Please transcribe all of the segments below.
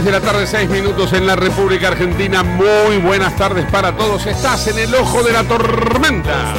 6 de la tarde, 6 minutos en la República Argentina. Muy buenas tardes para todos. Estás en el ojo de la tormenta.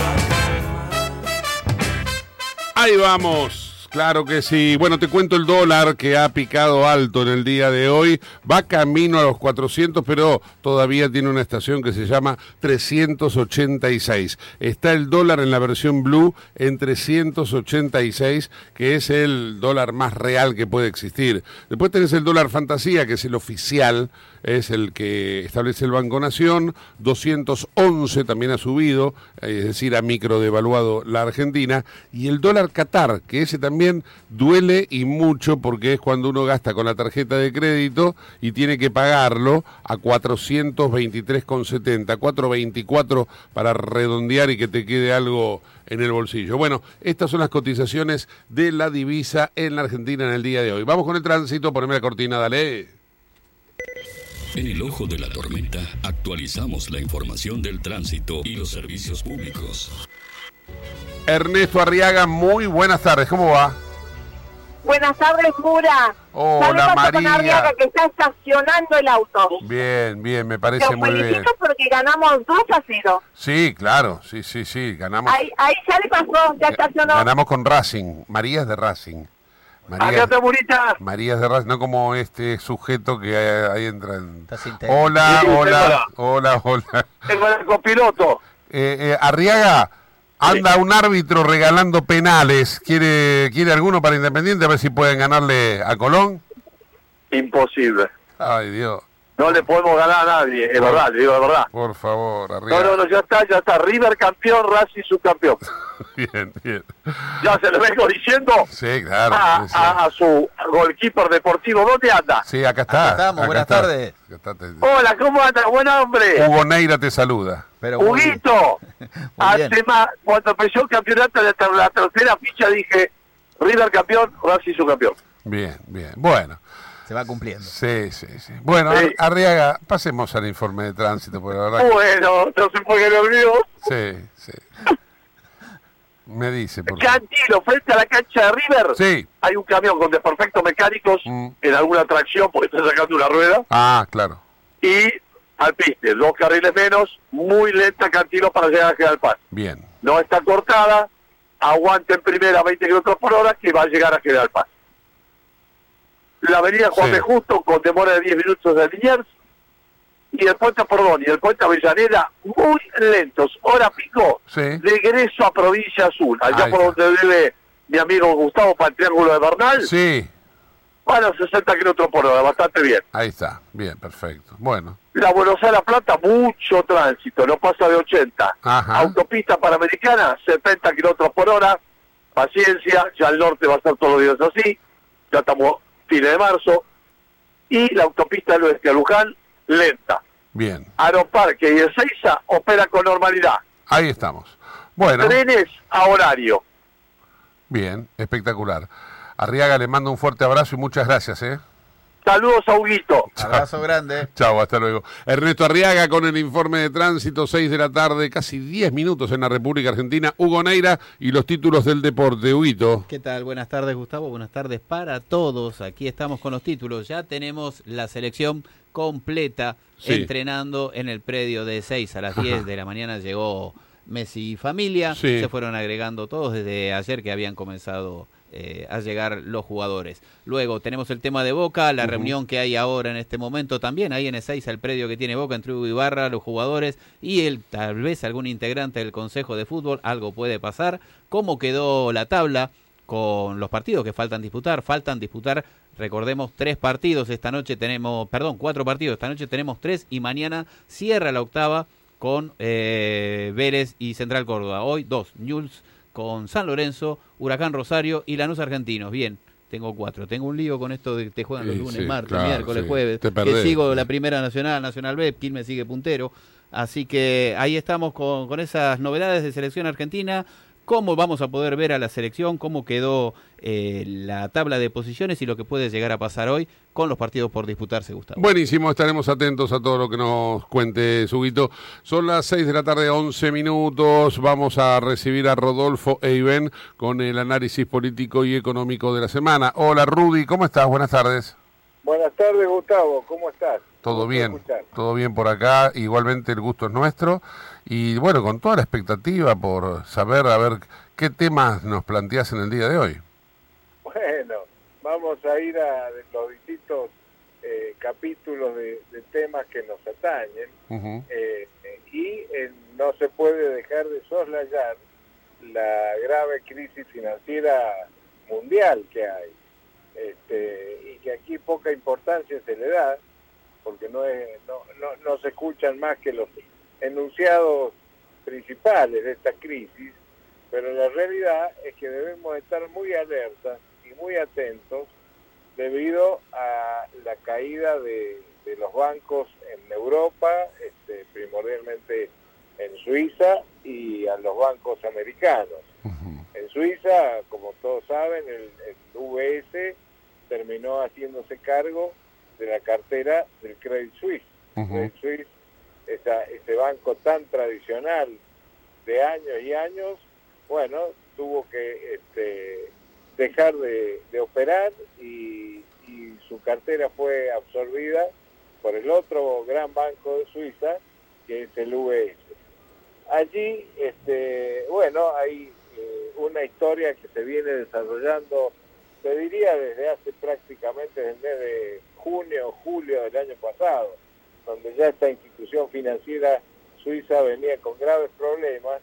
Ahí vamos. Claro que sí. Bueno, te cuento el dólar que ha picado alto en el día de hoy. Va camino a los 400, pero todavía tiene una estación que se llama 386. Está el dólar en la versión blue en 386, que es el dólar más real que puede existir. Después tenés el dólar fantasía, que es el oficial, es el que establece el Banco Nación. 211 también ha subido, eh, es decir, ha microdevaluado la Argentina. Y el dólar Qatar, que ese también duele y mucho porque es cuando uno gasta con la tarjeta de crédito y tiene que pagarlo a 423,70, 424 para redondear y que te quede algo en el bolsillo. Bueno, estas son las cotizaciones de la divisa en la Argentina en el día de hoy. Vamos con el tránsito, poneme la cortina, dale. En el ojo de la tormenta actualizamos la información del tránsito y los servicios públicos. Ernesto Arriaga, muy buenas tardes, ¿cómo va? Buenas tardes, Mura. Hola, ¿Sabe qué pasa con María. Arriaga que está estacionando el auto? Bien, bien, me Te parece muy bien. felicito porque ganamos 2 a 0. Sí, claro, sí, sí, sí, ganamos. Ahí, ahí ya le pasó, ya estacionó. Ganamos con Racing, María es de Racing. María, Acá está Murita. María es de Racing, no como este sujeto que ahí, ahí entra en... Hola, hola, hola, hola. Tengo el copiloto. Eh, eh, Arriaga, anda un árbitro regalando penales. ¿Quiere, ¿Quiere alguno para Independiente? A ver si pueden ganarle a Colón. Imposible. Ay, Dios. No le podemos ganar a nadie, es verdad, le digo la verdad. Por favor, No, Arriaga. no, no, ya está, ya está. River campeón, Racing subcampeón. Bien, bien. Ya se lo vengo diciendo Sí, claro. a, sí, sí. a- a su goalkeeper deportivo. ¿Dónde anda? Sí, acá está. Acá estamos, acá buenas está. tardes. Acá está, te- Hola, ¿cómo anda? Buen hombre. Hugo Neira te saluda. Pero. Huguito, hace más, cuando empezó el campeonato de la tercera ficha dije River campeón, Racing subcampeón. Bien, bien. Bueno, Se va cumpliendo. sí, sí, sí. Bueno, Sí. Arriaga, pasemos al informe de tránsito, porque la verdad que- Bueno, no se fue que lo olvidó. Sí, sí. Me dice, por. Cantilo, frente a la cancha de River, Sí. hay un camión con desperfectos mecánicos Mm. en alguna tracción porque está sacando una rueda Ah, claro. y al piste, dos carriles menos, muy lenta Cantilo para llegar a General Paz. Bien. No está cortada, aguanta en primera 20 kilómetros por hora que va a llegar a General Paz. La avenida Juan Sí. B. Justo con demora de 10 minutos de Liniers y el puente Pordón y el puente Avellaneda muy lentos, hora pico, Sí. regreso a Provincia Azul, allá por donde vive mi amigo Gustavo para el Triángulo de Bernal, Sí, van a 60 kilómetros por hora, bastante bien. ahí está. Bien, perfecto. Bueno, La Buenos Aires Plata, mucho tránsito, no pasa de 80. Ajá. Autopista Panamericana, 70 kilómetros por hora. Paciencia, ya el norte va a estar todos los días así. Ya estamos fines de marzo. Y la autopista del oeste a Luján, lenta. bien. Aeroparque y Ezeiza opera con normalidad. Ahí estamos. Bueno, Trenes a horario. bien, espectacular. Arriaga le mando un fuerte abrazo y muchas gracias, ¿eh? Saludos a Huguito. Abrazo grande. Chao, hasta luego. Ernesto Arriaga con el informe de tránsito, 6 de la tarde, casi 10 minutos en la República Argentina. Hugo Neira y los títulos del deporte. Huguito. ¿Qué tal? Buenas tardes, Gustavo. Buenas tardes para todos. Aquí estamos con los títulos. Ya tenemos la selección completa Sí. entrenando en el predio de 6 a las 10 de la mañana. Llegó Messi y familia. Sí. Se fueron agregando todos desde ayer que habían comenzado eh, a llegar los jugadores. Luego tenemos el tema de Boca, la reunión que hay ahora en este momento también, ahí en Ezeiza, el predio que tiene Boca entre Hugo Ibarra, los jugadores y el, tal vez algún integrante del Consejo de Fútbol, algo puede pasar. ¿Cómo quedó la tabla con los partidos que faltan disputar? Faltan disputar, recordemos, tres partidos. Esta noche tenemos, perdón, cuatro partidos. Esta noche tenemos tres y mañana cierra la octava con eh, Vélez y Central Córdoba. Hoy dos, Newell's con San Lorenzo, Huracán Rosario y Lanús Argentinos. Bien, tengo cuatro. Tengo un lío con esto de que te juegan los Sí, lunes, sí, martes, claro, miércoles, sí. jueves. Te que perdés, sigo sí. la primera nacional, Nacional B, me sigue puntero. Así que ahí estamos con, con esas novedades de selección argentina. ¿Cómo vamos a poder ver a la selección? ¿Cómo quedó eh, la tabla de posiciones y lo que puede llegar a pasar hoy con los partidos por disputarse, Gustavo? Buenísimo, estaremos atentos a todo lo que nos cuente Suguito. Son las 6 de la tarde, 11 minutos. Vamos a recibir a Rodolfo Eiben con el análisis político y económico de la semana. Hola Rudy, ¿cómo estás? Buenas tardes. Buenas tardes, Gustavo. ¿Cómo estás? Todo bien, escuchar. todo bien por acá. Igualmente el gusto es nuestro. Y bueno, con toda la expectativa por saber, a ver, qué temas nos planteas en el día de hoy. Bueno, vamos a ir a los distintos eh, capítulos de, de temas que nos atañen eh, y eh, no se puede dejar de soslayar la grave crisis financiera mundial que hay este, y que aquí poca importancia se le da porque no, es, no, no, no se escuchan más que los enunciados principales de esta crisis, pero la realidad es que debemos estar muy alertas y muy atentos debido a la caída de, de los bancos en Europa, este, primordialmente en Suiza, y a los bancos americanos. En Suiza, como todos saben, el, el VS terminó haciéndose cargo de la cartera del Credit Suisse. Ujú. Credit Suisse, esa- ese banco tan tradicional de años y años, bueno, tuvo que este, dejar de, de operar y, y su cartera fue absorbida por el otro gran banco de Suiza, que es el UBS. Allí, este, bueno, hay eh, una historia que se viene desarrollando, te diría desde hace prácticamente desde el mes de junio, julio del año pasado, donde ya esta institución financiera suiza venía con graves problemas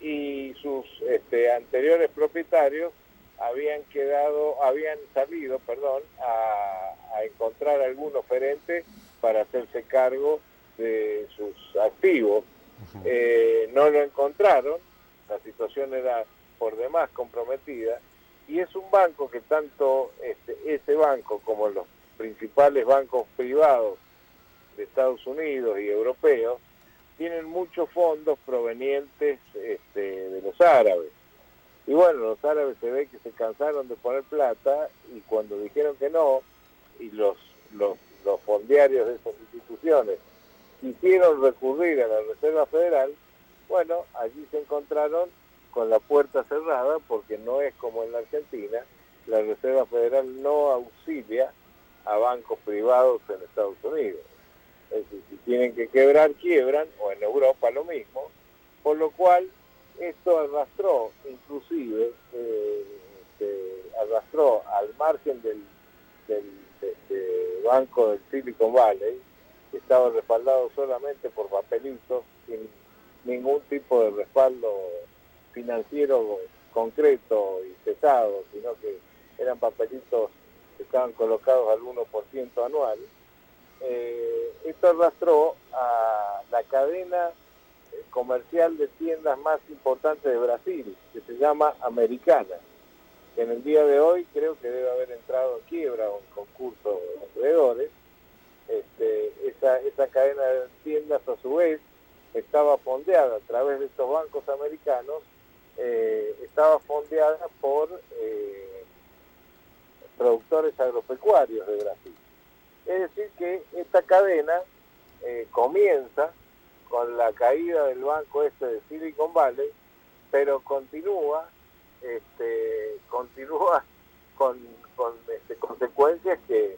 y sus este, anteriores propietarios habían quedado, habían salido, perdón, a, a encontrar algún oferente para hacerse cargo de sus activos. Eh, no lo encontraron, la situación era por demás comprometida y es un banco que tanto este, ese banco como los principales bancos privados de Estados Unidos y europeos tienen muchos fondos provenientes este, de los árabes. Y bueno, los árabes se ve que se cansaron de poner plata y cuando dijeron que no, y los, los, los fondiarios de esas instituciones quisieron recurrir a la Reserva Federal, bueno, allí se encontraron con la puerta cerrada porque no es como en la Argentina, la Reserva Federal no auxilia a bancos privados en Estados Unidos. Es decir, si tienen que quebrar, quiebran, o en Europa lo mismo, por lo cual esto arrastró, inclusive, eh, este, arrastró al margen del, del banco del Silicon Valley, que estaba respaldado solamente por papelitos, sin ningún tipo de respaldo financiero concreto y pesado, sino que eran papelitos que estaban colocados al 1% anual. Eh, esto arrastró a la cadena eh, comercial de tiendas más importantes de Brasil, que se llama Americana, que en el día de hoy creo que debe haber entrado en quiebra o en concurso de acreedores. Este, esa, esa cadena de tiendas a su vez estaba fondeada a través de estos bancos americanos, eh, estaba fondeada por eh, productores agropecuarios de Brasil. Es decir, que esta cadena eh, comienza con la caída del banco este de Silicon Valley, pero continúa, este, continúa con, con este, consecuencias que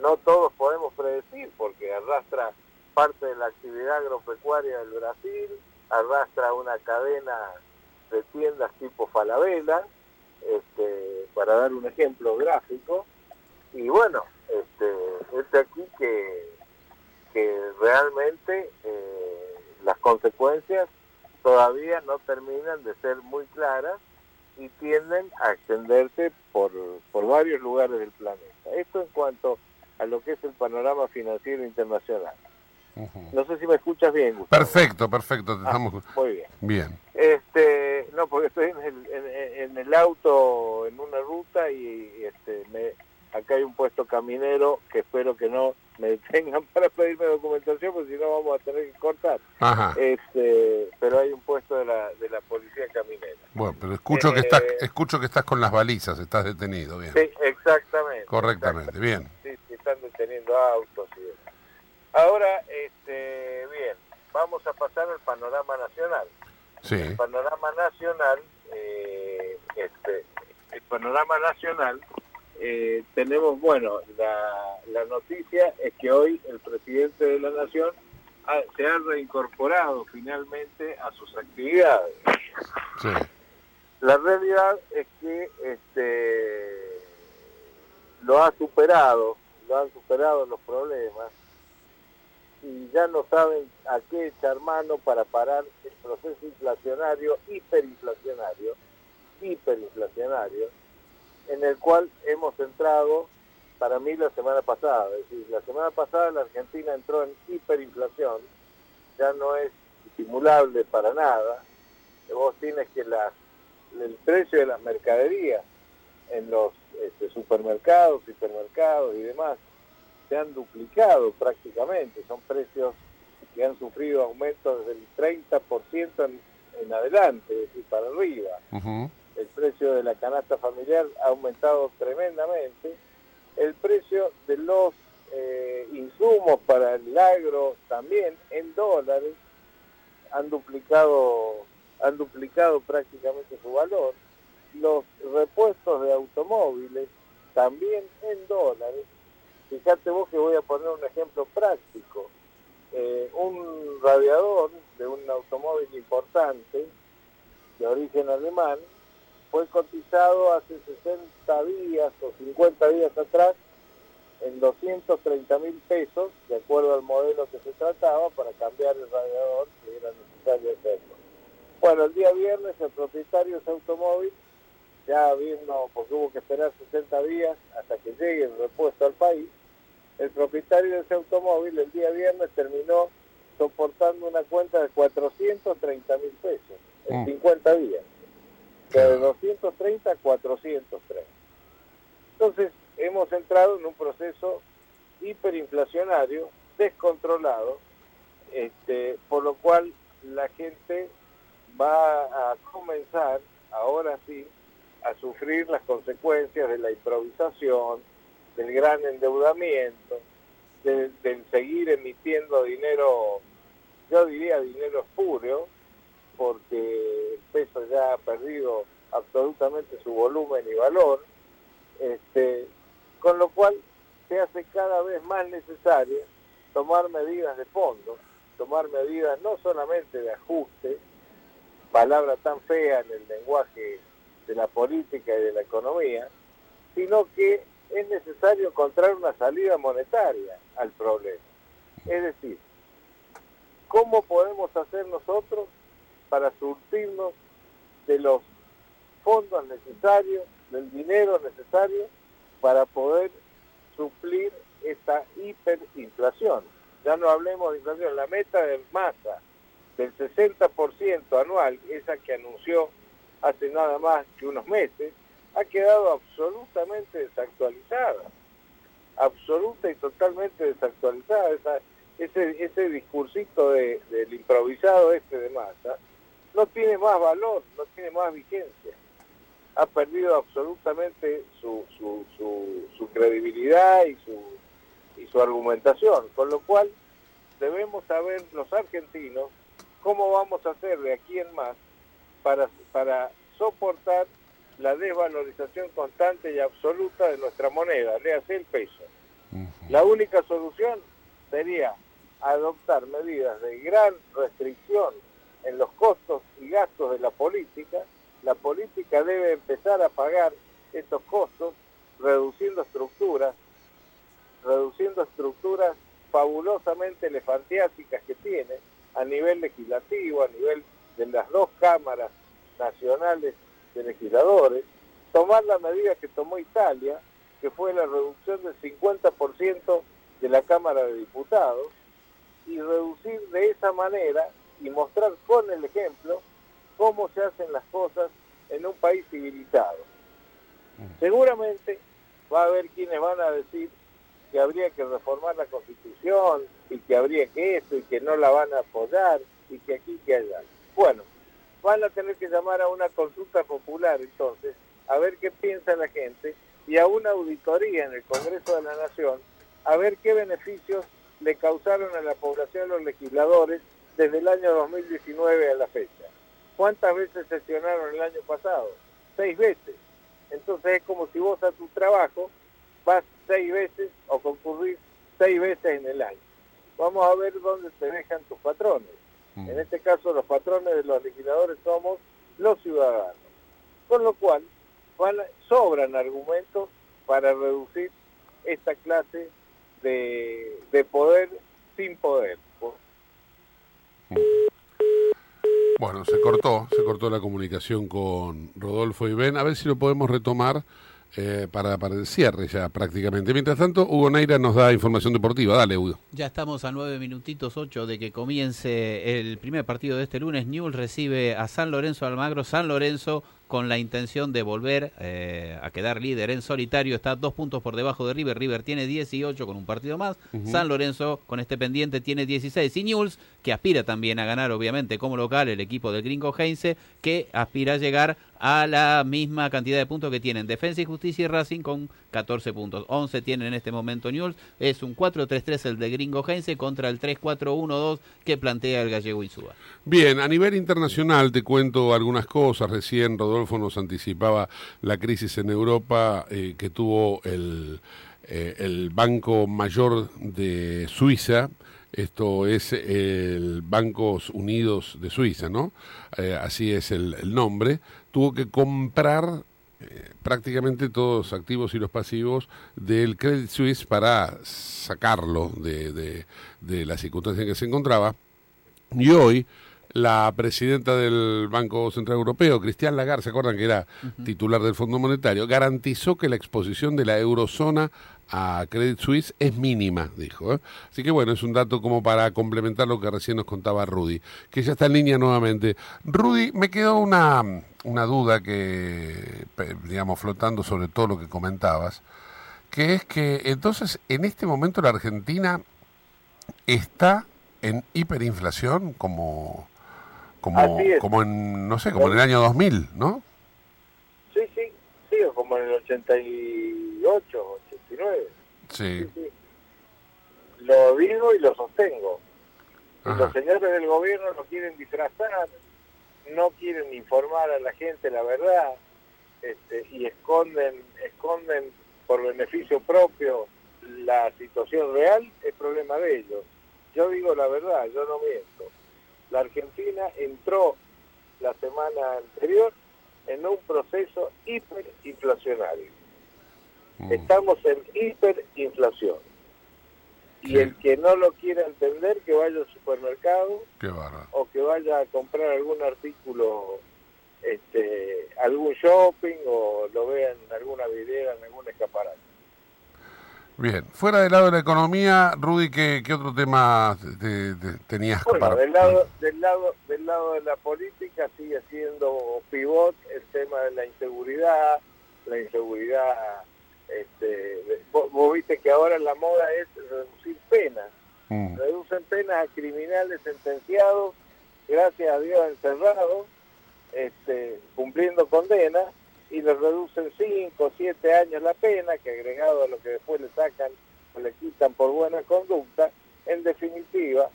no todos podemos predecir, porque arrastra parte de la actividad agropecuaria del Brasil, arrastra una cadena de tiendas tipo Falabella, este, para dar un ejemplo gráfico, y bueno, este, este aquí que, que realmente eh, las consecuencias todavía no terminan de ser muy claras y tienden a extenderse por, por varios lugares del planeta. Esto en cuanto a lo que es el panorama financiero internacional. No sé si me escuchas bien, Gustavo. Perfecto, perfecto. te Ah, estamos... muy bien. Bien. Este, no, porque estoy en el, en, en el auto en una ruta y, este, me, acá hay un puesto caminero que espero que no me detengan para pedirme documentación, porque si no vamos a tener que cortar. Ajá. Este, pero hay un puesto de la, de la policía caminera. Bueno, pero escucho que estás, Eh, escucho que estás con las balizas, estás detenido, bien. Sí, exactamente. Correctamente, bien. Sí, sí, están deteniendo autos y. Ahora, este, bien, vamos a pasar al panorama nacional. Sí. el panorama nacional, eh, este, el panorama nacional, eh, tenemos, bueno, la, la noticia es que hoy el presidente de la nación ha- se ha reincorporado finalmente a sus actividades. Sí. La realidad es que este, lo ha superado, lo han superado los problemas y ya no saben a qué echar mano para parar el proceso inflacionario, hiperinflacionario, hiperinflacionario, en el cual hemos entrado, para mí, la semana pasada. Es decir, la semana pasada la Argentina entró en hiperinflación, ya no es estimulable para nada. Vos tienes que las el precio de las mercaderías en los este, supermercados, hipermercados y demás se han duplicado prácticamente, son precios que han sufrido aumentos del 30% en, en adelante, es decir, para arriba. El precio de la canasta familiar ha aumentado tremendamente. El precio de los eh, insumos para el agro también en dólares han duplicado han duplicado prácticamente su valor. Los repuestos de automóviles también en dólares. Fíjate vos que voy a poner un ejemplo práctico. Eh, un radiador de un automóvil importante de origen alemán fue cotizado hace 60 días o 50 días atrás en 230 mil pesos, de acuerdo al modelo que se trataba, para cambiar el radiador, que era necesario hacerlo. Bueno, el día viernes el propietario de ese automóvil, ya viendo, porque hubo que esperar 60 días hasta que llegue el repuesto al país, el propietario de ese automóvil el día viernes terminó soportando una cuenta de 430 mil pesos en Mm. 50 días. O sea, de 230 a 430. Entonces, hemos entrado en un proceso hiperinflacionario, descontrolado, este, por lo cual la gente va a comenzar, ahora sí, a sufrir las consecuencias de la improvisación, del gran endeudamiento, de- del seguir emitiendo dinero, yo diría dinero espurio, porque el peso ya ha perdido absolutamente su volumen y valor, este, con lo cual se hace cada vez más necesario tomar medidas de fondo, tomar medidas no solamente de ajuste, palabra tan fea en el lenguaje de la política y de la economía, sino que es necesario encontrar una salida monetaria al problema. Es decir, ¿cómo podemos hacer nosotros para surtirnos de los fondos necesarios, del dinero necesario para poder suplir esta hiperinflación? Ya no hablemos de inflación, la meta de masa del 60% anual, esa que anunció hace nada más que unos meses, ha quedado absolutamente desactualizada, absoluta y totalmente desactualizada. Esa, ese, ese discursito de, del improvisado este de masa no tiene más valor, no tiene más vigencia. Ha perdido absolutamente su, su, credibilidad y su, su argumentación, con lo cual debemos saber los argentinos cómo vamos a hacer de aquí en más para, para soportar la desvalorización constante y absoluta de nuestra moneda, le hace el peso. La única solución sería adoptar medidas de gran restricción en los costos y gastos de la política. La política debe empezar a pagar estos costos reduciendo estructuras, reduciendo estructuras fabulosamente elefantiásicas que tiene a nivel legislativo, a nivel de las dos cámaras nacionales de legisladores, tomar la medida que tomó Italia, que fue la reducción del 50% de la Cámara de Diputados, y reducir de esa manera y mostrar con el ejemplo cómo se hacen las cosas en un país civilizado. Seguramente va a haber quienes van a decir que habría que reformar la constitución y que habría que esto y que no la van a apoyar y que aquí que allá. Bueno, van a tener que llamar a una consulta popular entonces a ver qué piensa la gente y a una auditoría en el Congreso de la Nación a ver qué beneficios le causaron a la población los legisladores desde el año 2019 a la fecha. ¿Cuántas veces sesionaron el año pasado? Seis veces. Entonces es como si vos a tu trabajo vas seis veces o concurrís seis veces en el año. Vamos a ver dónde te dejan tus patrones. Mm. En este caso los patrones de los legisladores somos los ciudadanos. Con lo cual van sobran argumentos para reducir esta clase de, de poder sin poder. Bueno, se cortó, se cortó la comunicación con Rodolfo y Ben. A ver si lo podemos retomar eh, para, para el cierre ya prácticamente. Mientras tanto, Hugo Neira nos da información deportiva. Dale, Hugo. Ya estamos a nueve minutitos ocho de que comience el primer partido de este lunes. Newell recibe a San Lorenzo Almagro. San Lorenzo con la intención de volver eh, a quedar líder en solitario. Está dos puntos por debajo de River. River tiene 18 con un partido más. San Lorenzo con este pendiente tiene 16. Y Newell's, que aspira también a ganar, obviamente, como local, el equipo del gringo Heinze, que aspira a llegar a la misma cantidad de puntos que tienen Defensa y Justicia y Racing con 14 puntos. 11 tienen en este momento Newell's. Es un 4-3-3 el de gringo Heinze contra el 3-4-1-2 que plantea el gallego Insúa. Bien, a nivel internacional te cuento algunas cosas. Recién Rodolfo nos anticipaba la crisis en Europa eh, que tuvo el, eh, el Banco Mayor de Suiza. Esto es el Bancos Unidos de Suiza, ¿no? Eh, así es el, el nombre. Tuvo que comprar eh, prácticamente todos los activos y los pasivos del Credit Suisse para sacarlo de, de, de la circunstancia en que se encontraba. Y hoy la presidenta del Banco Central Europeo, Cristian Lagarde, ¿se acuerdan que era titular del Fondo Monetario? Garantizó que la exposición de la eurozona a Credit Suisse es mínima, dijo. ¿eh? Así que bueno, es un dato como para complementar lo que recién nos contaba Rudy, que ya está en línea nuevamente. Rudy, me quedó una, una duda que, digamos, flotando sobre todo lo que comentabas, que es que entonces en este momento la Argentina está en hiperinflación como como como en no sé como en el año 2000 no Sí, sí, sí, o como en el 88, 89. sí Sí, sí. Lo digo y lo sostengo. Ajá. los señores del gobierno lo quieren disfrazar, no quieren informar a la gente la verdad este, y esconden, esconden por beneficio propio la situación real, es problema de ellos. Yo digo la verdad, yo no miento. La Argentina entró la semana anterior en un proceso hiperinflacionario. Mm. Estamos en hiperinflación. Y el que no lo quiera entender, que vaya al supermercado o que vaya a comprar algún artículo, este, algún shopping o lo vea en alguna vidriera, en algún escaparate. bien fuera del lado de la economía Rudy qué, qué otro tema te- te- tenías Bueno, para del lado, del lado, del lado de la política sigue siendo pivot el tema de la inseguridad, la inseguridad, este, vos, vos viste que ahora la moda es reducir penas, Mm. reducen penas a criminales sentenciados, gracias a Dios encerrados, este, cumpliendo condena, y les reducen 5 o 7 años la pena, que agregado a lo que después le sacan al equipo amonestan por buena conducta, en definitiva,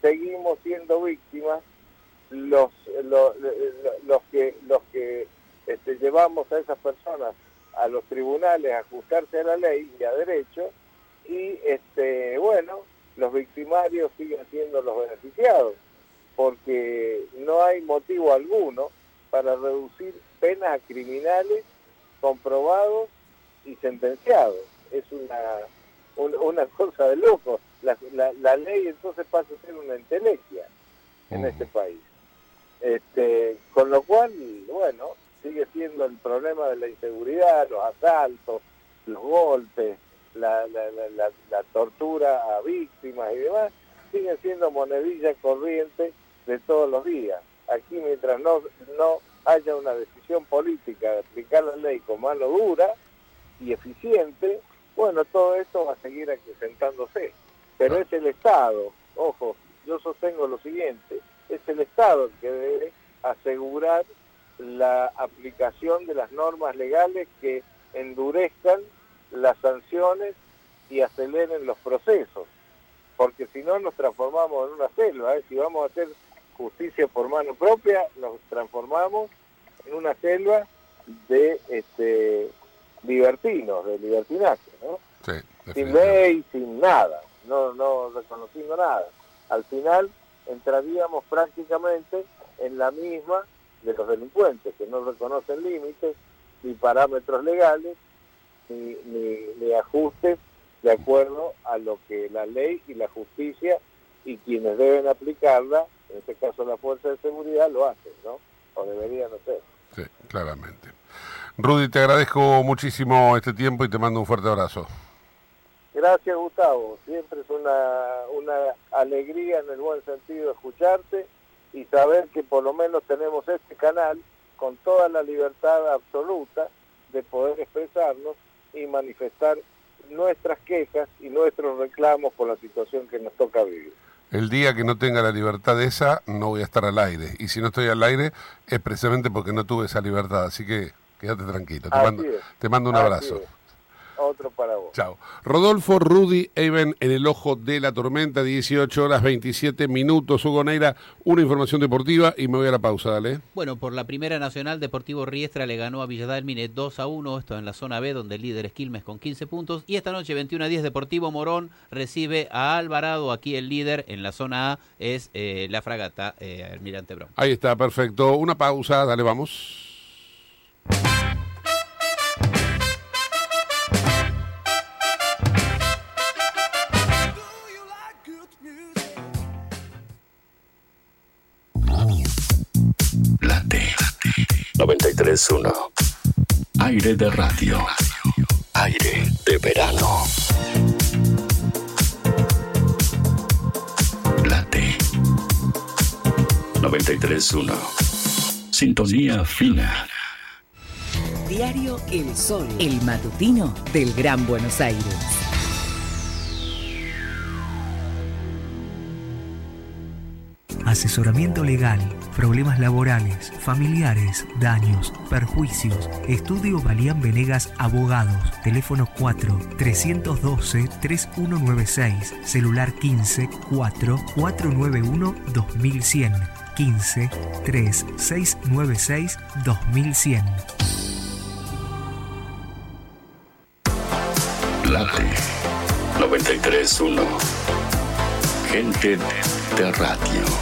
seguimos siendo víctimas los, los, los que, los que este, llevamos a esas personas a los tribunales a ajustarse a la ley y a derecho, y este, bueno, los victimarios siguen siendo los beneficiados, porque no hay motivo alguno para reducir penas a criminales comprobados y sentenciados. Es una, un- una cosa de loco. La, la- la ley entonces pasa a ser una entelequia en este país. Este, con lo cual, bueno, sigue siendo el problema de la inseguridad, los asaltos, los golpes, la, tortura a víctimas y demás, siguen siendo monedilla corriente de todos los días. Aquí mientras no, no haya una decisión política de aplicar la ley con mano dura y eficiente, bueno, todo esto va a seguir acrecentándose. Pero es el Estado, ojo, yo sostengo lo siguiente, es el Estado el que debe asegurar la aplicación de las normas legales que endurezcan las sanciones y aceleren los procesos, porque si no nos transformamos en una selva, ¿eh? si vamos a hacer justicia por mano propia, nos transformamos en una selva de este, libertinos, de libertinaje, ¿no? Sí, sin ley, sin nada, no, no reconociendo nada. Al final entraríamos prácticamente en la misma de los delincuentes, que no reconocen límites, ni parámetros legales, ni, ni, ni ajustes de acuerdo a lo que la ley y la justicia y quienes deben aplicarla, en este caso la Fuerza de Seguridad, lo hacen, ¿no? O deberían hacer. Sí, claramente. Rudy, te agradezco muchísimo este tiempo y te mando un fuerte abrazo. Gracias Gustavo, siempre es una, una alegría en el buen sentido escucharte y saber que por lo menos tenemos este canal con toda la libertad absoluta de poder expresarnos y manifestar nuestras quejas y nuestros reclamos por la situación que nos toca vivir. El día que no tenga la libertad esa, no voy a estar al aire. Y si no estoy al aire, es precisamente porque no tuve esa libertad. Así que quédate tranquilo. Te, mando, te mando un Así abrazo. es. Otro para vos. Chao. Rodolfo, Rudy, Even en el ojo de la tormenta, 18 horas 27 minutos. Hugo Neira, una información deportiva y me voy a la pausa, dale. Bueno, por la primera nacional, Deportivo Riestra le ganó a Villadalmine 2 a 1, esto en la zona B, donde el líder es Quilmes con 15 puntos. Y esta noche, 21 a 10, Deportivo Morón recibe a Alvarado. Aquí el líder en la zona A es eh, la fragata eh, Almirante Brown. Ahí está, perfecto. Una pausa, dale, vamos. 931. Aire de radio. Aire de verano. Late 931. Sintonía fina. Diario El Sol, el matutino del Gran Buenos Aires. Asesoramiento legal, problemas laborales, familiares, daños, perjuicios. Estudio Balían Venegas Abogados. Teléfono 4 312 3196. Celular 15 4 491 2100. 15 3 696 2100. Late 931. Gente de radio.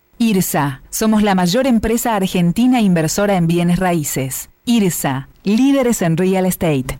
IRSA. Somos la mayor empresa argentina inversora en bienes raíces. IRSA. Líderes en real estate.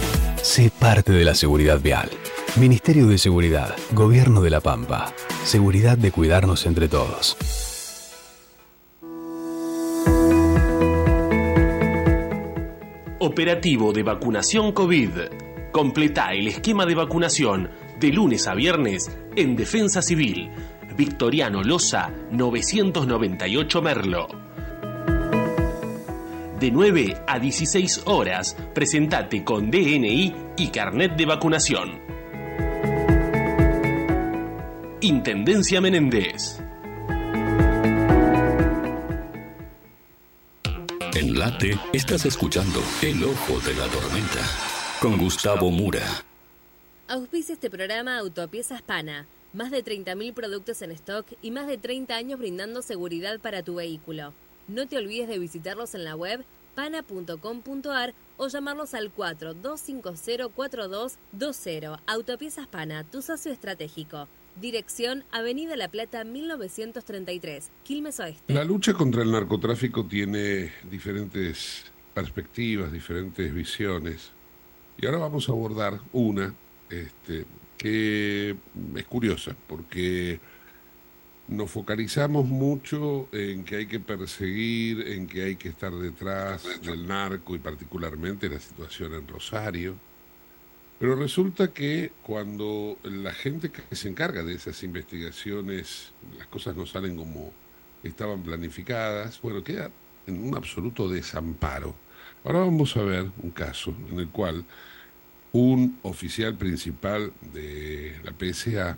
Sé parte de la seguridad vial. Ministerio de Seguridad, Gobierno de la Pampa. Seguridad de cuidarnos entre todos. Operativo de vacunación COVID. Completa el esquema de vacunación de lunes a viernes en Defensa Civil. Victoriano Loza, 998 Merlo. De 9 a 16 horas, presentate con DNI y carnet de vacunación. Intendencia Menéndez. En Late estás escuchando El Ojo de la Tormenta con Gustavo Mura. Auspicia este programa Autopiezas Pana. Más de 30.000 productos en stock y más de 30 años brindando seguridad para tu vehículo. No te olvides de visitarlos en la web pana.com.ar o llamarlos al 42504220. Autopiezas Pana, tu socio estratégico. Dirección Avenida La Plata 1933, Quilmes Oeste. La lucha contra el narcotráfico tiene diferentes perspectivas, diferentes visiones. Y ahora vamos a abordar una este, que es curiosa, porque nos focalizamos mucho en que hay que perseguir, en que hay que estar detrás del narco y particularmente la situación en Rosario. Pero resulta que cuando la gente que se encarga de esas investigaciones, las cosas no salen como estaban planificadas, bueno, queda en un absoluto desamparo. Ahora vamos a ver un caso en el cual un oficial principal de la PSA,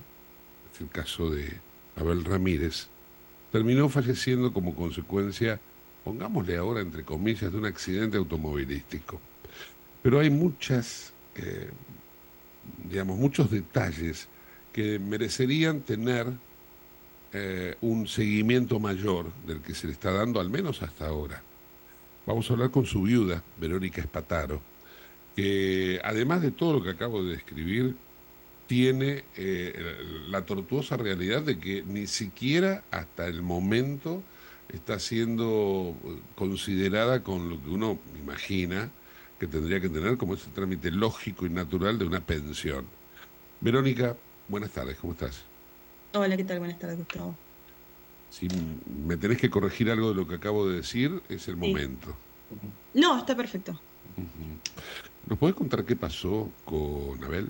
es el caso de Abel Ramírez, terminó falleciendo como consecuencia, pongámosle ahora entre comillas, de un accidente automovilístico. Pero hay muchas, eh, digamos, muchos detalles que merecerían tener eh, un seguimiento mayor del que se le está dando, al menos hasta ahora. Vamos a hablar con su viuda, Verónica Espataro, que además de todo lo que acabo de describir, tiene eh, la tortuosa realidad de que ni siquiera hasta el momento está siendo considerada con lo que uno imagina que tendría que tener como ese trámite lógico y natural de una pensión. Verónica, buenas tardes, ¿cómo estás? Hola, ¿qué tal? Buenas tardes, Gustavo. Si me tenés que corregir algo de lo que acabo de decir, es el momento. No, está perfecto. ¿Nos podés contar qué pasó con Abel?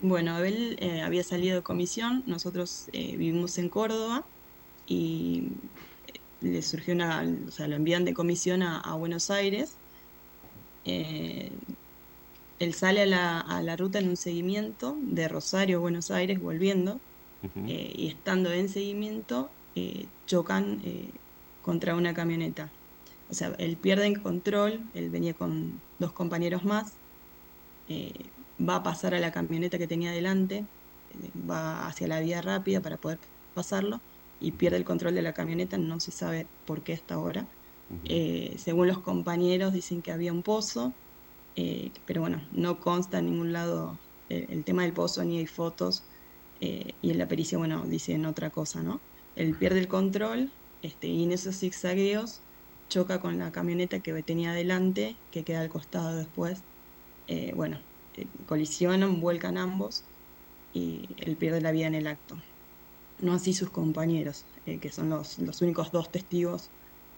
Bueno, Abel eh, había salido de comisión, nosotros eh, vivimos en Córdoba y eh, le surgió una, o sea, lo envían de comisión a, a Buenos Aires. Eh, él sale a la, a la ruta en un seguimiento de Rosario a Buenos Aires volviendo eh, y estando en seguimiento eh, chocan contra una camioneta. O sea, él pierde el control, él venía con dos compañeros más, va a pasar a la camioneta que tenía delante, eh, va hacia la vía rápida para poder pasarlo y pierde el control de la camioneta, no se sabe por qué hasta ahora. Eh, según los compañeros dicen que había un pozo, eh, pero bueno, no consta en ningún lado el tema del pozo ni hay fotos eh, y en la pericia, bueno, dicen otra cosa, ¿no? Él pierde el control este, y en esos zigzagueos choca con la camioneta que tenía adelante, que queda al costado después. Bueno, colisionan, vuelcan ambos y él pierde la vida en el acto. No así sus compañeros, eh, que son los, los únicos dos testigos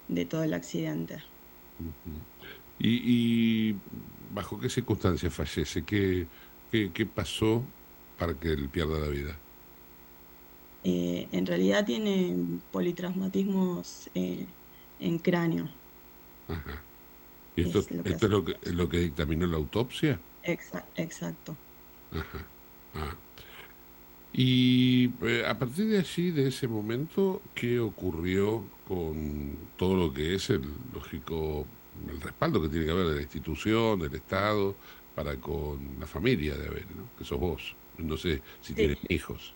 de todo el accidente. ¿Y, y bajo qué circunstancias fallece? ¿Qué, qué, qué pasó para que él pierda la vida? Eh, en realidad tiene politraumatismos eh, en cráneo. Ajá. ¿Y esto, Es lo que esto es lo que, es lo que dictaminó la autopsia? Exa- exacto. Ajá. Ah. Y eh, a partir de allí, de ese momento, ¿qué ocurrió con todo lo que es el lógico, el respaldo que tiene que haber de la institución, del Estado, para con la familia de Abel, ¿no? que sos vos? No sé si tienen hijos.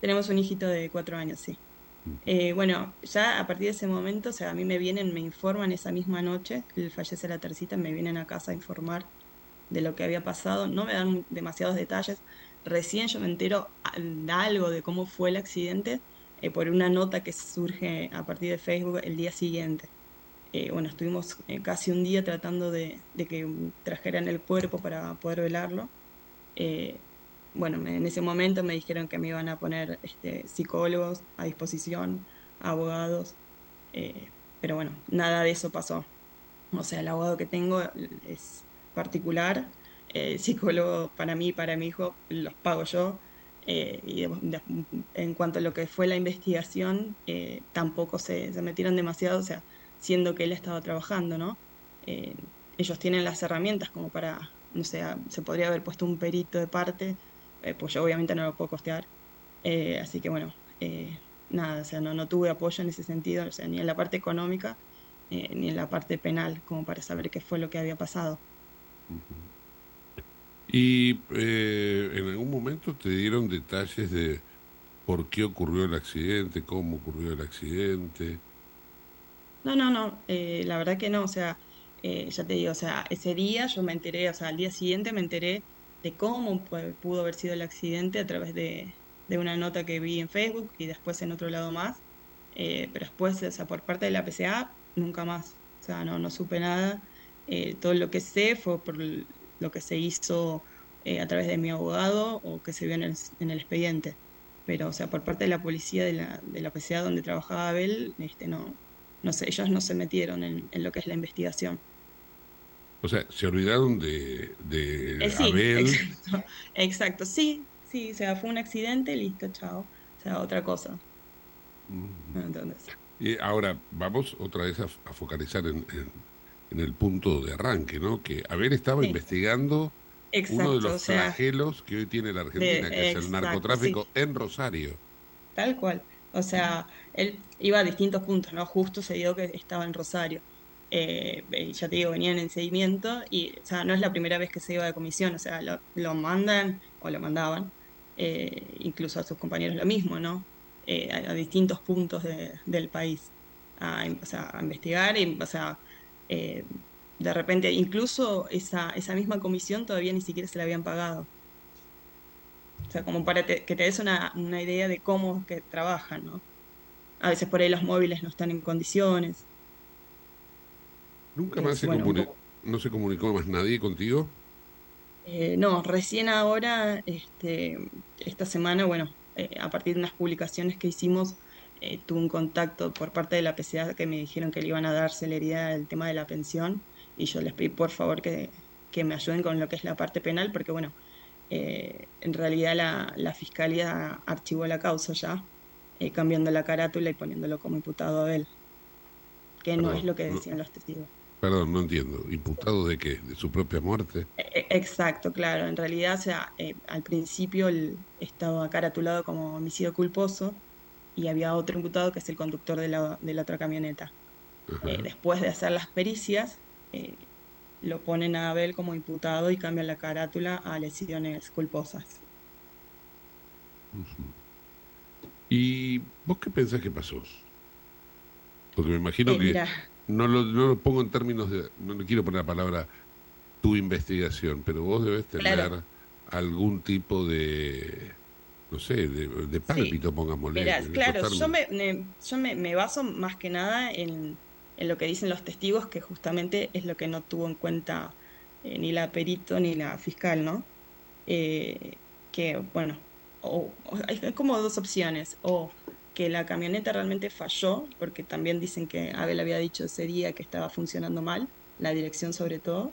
Tenemos un hijito de cuatro años, sí. Eh, bueno, ya a partir de ese momento, o sea, a mí me vienen, me informan esa misma noche, fallece la tercita, me vienen a casa a informar de lo que había pasado, no me dan demasiados detalles, recién yo me entero de algo de cómo fue el accidente eh, por una nota que surge a partir de Facebook el día siguiente. Eh, bueno, estuvimos eh, casi un día tratando de, de, que trajeran el cuerpo para poder velarlo. bueno, en ese momento me dijeron que me iban a poner este, psicólogos a disposición, abogados, pero bueno, nada de eso pasó. O sea, el abogado que tengo es particular, eh, psicólogo para mí, para mi hijo, los pago yo. Eh, y en cuanto a lo que fue la investigación, eh, tampoco se, se, metieron demasiado, o sea, siendo que él estaba trabajando, ¿no? Eh, ellos tienen las herramientas como para, no sé, se podría haber puesto un perito de parte, pues yo obviamente no lo puedo costear. así que bueno, nada, o sea, no, no tuve apoyo en ese sentido, o sea, ni en la parte económica, ni en la parte penal, como para saber qué fue lo que había pasado. Y eh, en algún momento te dieron detalles de por qué ocurrió el accidente, cómo ocurrió el accidente. No, no, no, eh, la verdad que no, o sea, eh, ya te digo, o sea, ese día yo me enteré, o sea, al día siguiente me enteré de cómo pudo haber sido el accidente a través de, de una nota que vi en Facebook y después en otro lado más, eh, pero después, o sea, por parte de la PCA, nunca más, o sea, no, no supe nada, eh, todo lo que sé fue por lo que se hizo eh, a través de mi abogado o que se vio en el, en el, expediente. Pero, o sea, por parte de la policía de la, de la PCA donde trabajaba Abel, este, no, no sé, ellos no se metieron en, en lo que es la investigación. O sea, se olvidaron de, de eh, sí, Abel. Exacto, exacto, sí, sí, o sea, fue un accidente, listo, chao. O sea, otra cosa. Mm. Entonces. Y ahora, vamos otra vez a, a focalizar en, en, en, el punto de arranque, ¿no? Que Abel estaba sí. investigando Exacto, uno de los o sea, flagelos que hoy tiene la Argentina, de, que exacto, es el narcotráfico sí. en Rosario. Tal cual. O sea, él iba a distintos puntos, ¿no? Justo se dio que estaba en Rosario. Eh, ya te digo, venían en seguimiento y, o sea, no es la primera vez que se iba de comisión, o sea, lo, lo mandan o lo mandaban, eh, incluso a sus compañeros lo mismo, ¿no? Eh, a, a, distintos puntos de, del país, a, o sea, a investigar y, o sea, eh, de repente, incluso esa, esa misma comisión todavía ni siquiera se la habían pagado. O sea, como para te, que te des una, una, idea de cómo que trabajan, ¿no? A veces por ahí los móviles no están en condiciones. ¿Nunca más es, se, bueno, comunicó, no se comunicó más nadie contigo? Eh, no, recién ahora, este, esta semana, bueno, eh, a partir de unas publicaciones que hicimos, eh, tuve un contacto por parte de la PCA que me dijeron que le iban a dar celeridad al tema de la pensión y yo les pedí por favor que, que me ayuden con lo que es la parte penal, porque bueno, eh, en realidad la, la, fiscalía archivó la causa ya, eh, cambiando la carátula y poniéndolo como imputado a él, que Perdón, no es lo que decían no, los testigos. Perdón, no entiendo. ¿Imputado de qué? ¿De su propia muerte? Eh, exacto, claro. En realidad, o sea, eh, al principio él estaba caratulado como homicidio culposo y había otro imputado que es el conductor de la, de la otra camioneta. después de hacer las pericias, eh, lo ponen a Abel como imputado y cambian la carátula a lesiones culposas. Uh -huh. ¿Y vos qué pensás que pasó? Porque me imagino eh, que mira, no, lo, no lo pongo en términos de, no le quiero poner la palabra tu investigación, pero vos debes tener claro. algún tipo de, no sé, de, de pálpito, sí. pongámosle. Mirá, claro, yo, me, me, yo me, me baso más que nada en en lo que dicen los testigos, que justamente es lo que no tuvo en cuenta eh, ni la perito ni la fiscal, ¿no? Eh, que, bueno, o, o hay como dos opciones, o que la camioneta realmente falló, porque también dicen que Abel había dicho ese día que estaba funcionando mal, la dirección sobre todo,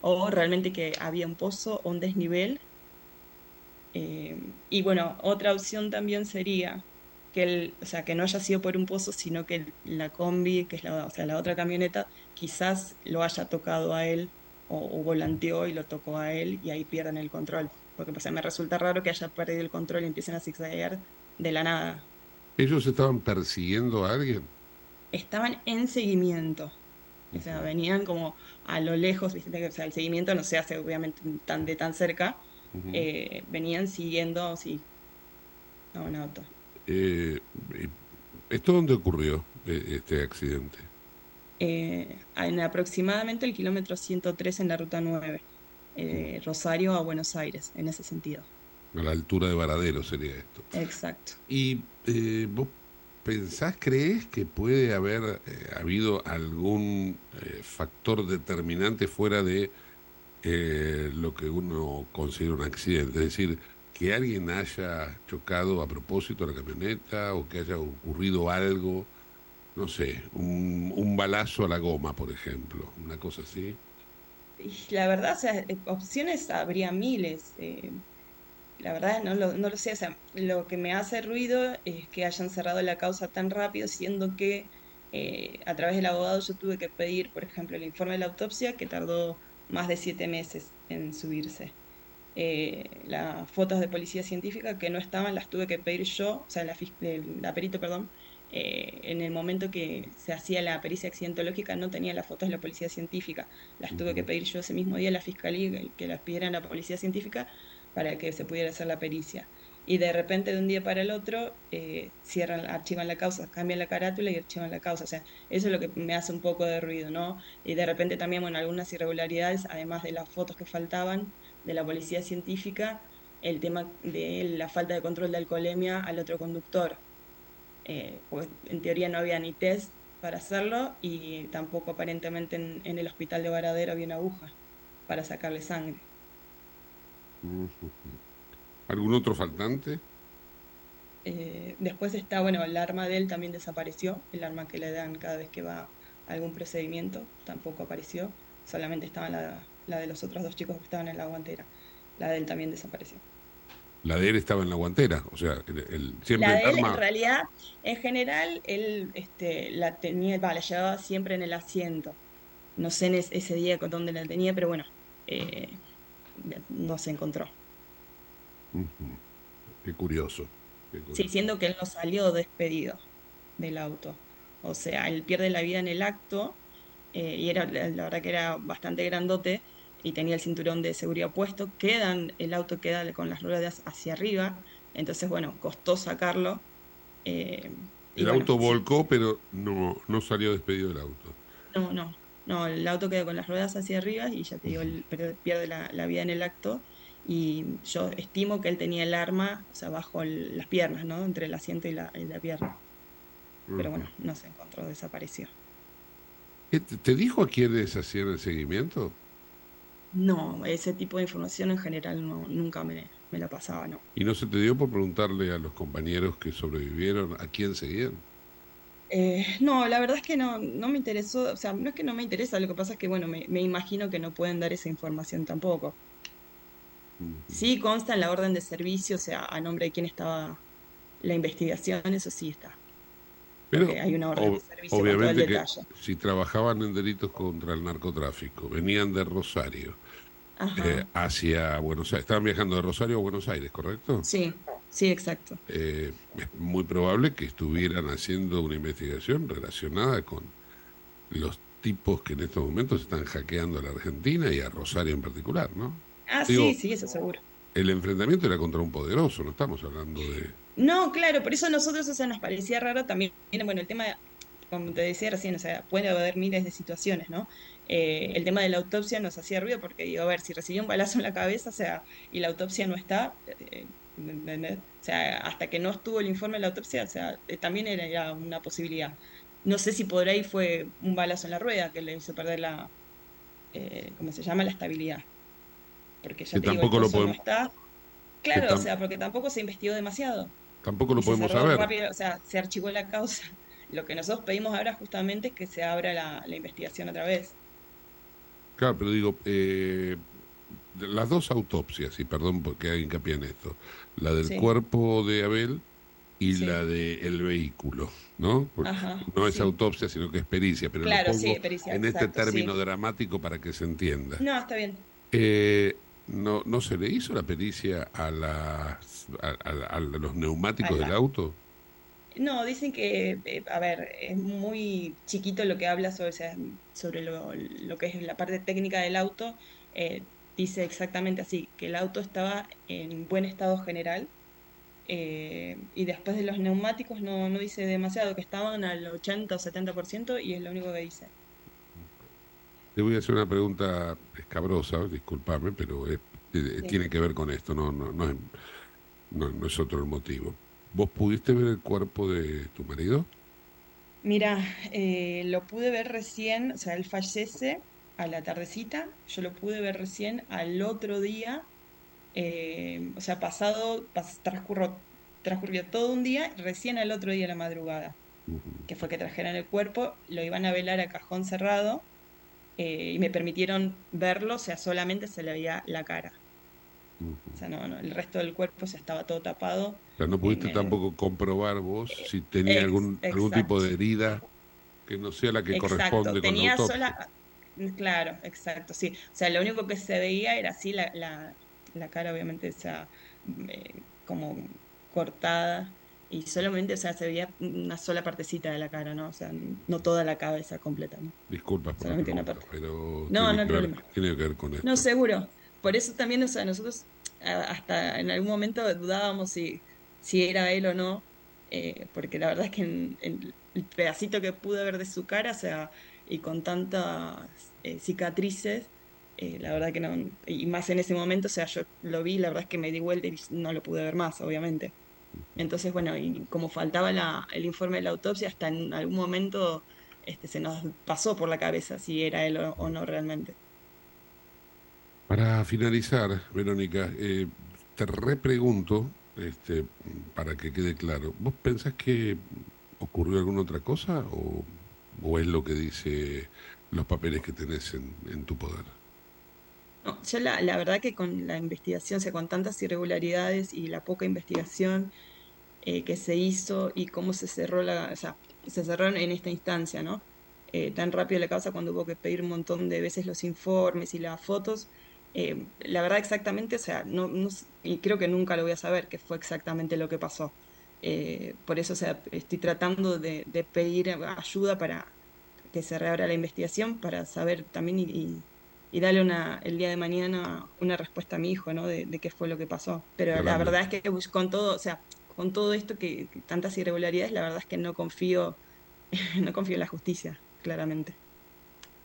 o realmente que había un pozo o un desnivel. Eh, y bueno, otra opción también sería que él, o sea, que no haya sido por un pozo, sino que la combi, que es la, o sea, la otra camioneta, quizás lo haya tocado a él o, o, volanteó y lo tocó a él y ahí pierden el control. porque sea, me resulta raro que haya perdido el control y empiecen a zigzaguear de la nada. ¿Ellos estaban persiguiendo a alguien? Estaban en seguimiento. O sea, venían como a lo lejos, ¿viste? o sea, el seguimiento no se hace obviamente tan de tan cerca. Eh, venían siguiendo, sí, a un auto. Eh, eh, ¿Esto dónde ocurrió, este accidente? Eh, en aproximadamente el kilómetro 103 en la ruta 9, eh, Rosario a Buenos Aires, en ese sentido. A la altura de Varadero sería esto. Exacto. ¿Y eh, vos pensás, crees que puede haber habido algún factor determinante fuera de eh, lo que uno considera un accidente? Es decir, que alguien haya chocado a propósito la camioneta o que haya ocurrido algo, no sé, un, un balazo a la goma, por ejemplo, una cosa así. La verdad, eh, opciones habría miles. eh, la verdad, no lo, no lo sé. O sea, lo que me hace ruido es que hayan cerrado la causa tan rápido, siendo que eh, a través del abogado yo tuve que pedir, por ejemplo, el informe de la autopsia, que tardó más de siete meses en subirse. Eh, las fotos de policía científica que no estaban, las tuve que pedir yo, o sea, la, la perito, perdón, eh, en el momento que se hacía la pericia accidentológica no tenía las fotos de la policía científica, las tuve que pedir yo ese mismo día a la fiscalía que- las pidieran a la policía científica para que se pudiera hacer la pericia. Y de repente de un día para el otro eh, cierran, archivan la causa, cambian la carátula y archivan la causa. O sea, eso es lo que me hace un poco de ruido, ¿no? Y de repente también, bueno, algunas irregularidades, además de las fotos que faltaban de la policía científica, el tema de la falta de control de alcoholemia al otro conductor. Eh, pues en teoría no había ni test para hacerlo y tampoco aparentemente en, el hospital de Varadero había una aguja para sacarle sangre. ¿Algún otro faltante? Eh, después está, bueno, el arma de él también desapareció, el arma que le dan cada vez que va a algún procedimiento tampoco apareció, solamente estaba la, la de los otros dos chicos que estaban en la guantera, la de él también desapareció. La de él estaba en la guantera, o sea, el, el- siempre La de el él, en realidad, en general, él este, la tenía, va, la llevaba siempre en el asiento. No sé en es- ese día con dónde la tenía, pero bueno, eh, no se encontró. Qué curioso. qué curioso. Sí, siendo que él no salió despedido del auto. O sea, él pierde la vida en el acto eh, y era, la verdad que era bastante grandote y tenía el cinturón de seguridad puesto. Quedan, el auto queda con las ruedas hacia arriba, entonces bueno, costó sacarlo. eh, El bueno, auto sí, volcó, pero no, no salió despedido del auto. no, no, no, el auto queda con las ruedas hacia arriba y ya te digo, él pierde, pierde la, la vida en el acto. Y yo estimo que él tenía el arma, o sea, bajo el- las piernas, ¿no? Entre el asiento y la, y la pierna. Pero bueno, no se encontró, desapareció. ¿Eh, ¿Te te dijo a quiénes hacían el seguimiento? No, ese tipo de información en general no, nunca me, me la pasaba, no. ¿Y no se te dio por preguntarle a los compañeros que sobrevivieron a quién seguían? Eh, no, la verdad es que no, no me interesó, o sea, no es que no me interesa, lo que pasa es que, bueno, me, me imagino que no pueden dar esa información tampoco. Sí consta en la orden de servicio, o sea, a nombre de quién estaba la investigación, eso sí está. Pero hay una orden de servicio obviamente que si trabajaban en delitos contra el narcotráfico, venían de Rosario eh, hacia Buenos Aires, estaban viajando de Rosario a Buenos Aires, ¿correcto? Sí, sí, exacto. Eh, es muy probable que estuvieran haciendo una investigación relacionada con los tipos que en estos momentos están hackeando a la Argentina y a Rosario en particular, ¿no? Ah, Digo, sí, sí, eso seguro. El enfrentamiento era contra un poderoso, no estamos hablando de... No, claro, por eso a nosotros, o sea, nos parecía raro también, bueno, el tema, como te decía recién, o sea, puede haber miles de situaciones, ¿no? Eh, el tema de la autopsia nos hacía ruido porque digo, a ver, si recibió un balazo en la cabeza, o sea, y la autopsia no está, eh, ¿entendés? O sea, hasta que no estuvo el informe de la autopsia, o sea, eh, también era, era una posibilidad. No sé si por ahí fue un balazo en la rueda que le hizo perder la, eh, ¿cómo se llama? La estabilidad. Porque ya Que te digo, tampoco lo no podemos- está. Claro, o sea, porque tampoco se investigó demasiado. Tampoco lo Y podemos saber. rápido, o sea, se archivó la causa. Lo que nosotros pedimos ahora justamente es que se abra la, la investigación otra vez. Claro, pero digo, eh, de las dos autopsias, y perdón porque haga hincapié en esto, la del Sí. cuerpo de Abel y Sí. la del vehículo, ¿no? Ajá, no es sí. autopsia, sino que es pericia, pero Claro, lo pongo pericia, en este término dramático para que se entienda. No, está bien. Eh, no, ¿no se le hizo la pericia a, las, a, a- a los neumáticos del auto? No, dicen que, eh, a ver, es muy chiquito lo que habla sobre, o sea, sobre lo, lo que es la parte técnica del auto. Eh, dice exactamente así, que el auto estaba en buen estado general. eh, y después de los neumáticos no, no dice demasiado, que estaban al 80 o 70% y es lo único que dice. Te voy a hacer una pregunta escabrosa, discúlpame, pero es- Sí. tiene que ver con esto, no, no, no, es, no, no es otro el motivo. ¿Vos pudiste ver el cuerpo de tu marido? Mira, eh, lo pude ver recién, o sea, él fallece a la tardecita, yo lo pude ver recién al otro día, eh, o sea, pasado, pas- transcurrió, transcurrió todo un día, recién al otro día a la madrugada, que fue que trajeron el cuerpo, lo iban a velar a cajón cerrado eh, y me permitieron verlo, o sea, solamente se le veía la cara. O sea, no, no, el resto del cuerpo ya estaba todo tapado. O sea, no pudiste me- tampoco comprobar vos si tenía ex- algún, algún tipo de herida que no sea la que corresponde con la sola, claro, exacto, sí. O sea, lo único que se veía era así la, la, la cara, obviamente, o sea, eh, como cortada y solamente, o sea, se veía una sola partecita de la cara, ¿no? O sea, no toda la cabeza completa, ¿no? Disculpas por la Solamente una pregunta, pero No, no que ver, problema. tiene que ver con esto. No, seguro. Por eso también, o sea, nosotros hasta en algún momento dudábamos si, si era él o no, eh, porque la verdad es que en, en el pedacito que pude ver de su cara, o sea, y con tantas eh, cicatrices, eh, la verdad que no, y más en ese momento, o sea, yo lo vi, la verdad es que me di vuelta y no lo pude ver más, obviamente. Entonces, bueno, y como faltaba la, el informe de la autopsia, hasta en algún momento este, se nos pasó por la cabeza si era él o, no realmente. Para finalizar, Verónica, eh, te repregunto, este, para que quede claro, ¿vos pensás que ocurrió alguna otra cosa o, o es lo que dice los papeles que tenés en, en tu poder? No, yo la, la verdad que con la investigación, o sea, con tantas irregularidades y la poca investigación eh, que se hizo y cómo se cerró la, o sea, se cerró en esta instancia, ¿no? Eh, tan rápido la causa cuando hubo que pedir un montón de veces los informes y las fotos. eh, la verdad exactamente, o sea, no, y creo que nunca lo voy a saber qué fue exactamente lo que pasó. Por eso, o sea, estoy tratando de, de pedir ayuda para que se reabra la investigación, para saber también y, y- y darle una, el día de mañana una respuesta a mi hijo, ¿no? De, de qué fue lo que pasó. Pero la verdad es que con todo, o sea, con todo esto que, que tantas irregularidades, la verdad es que no confío, no confío en la justicia, claramente.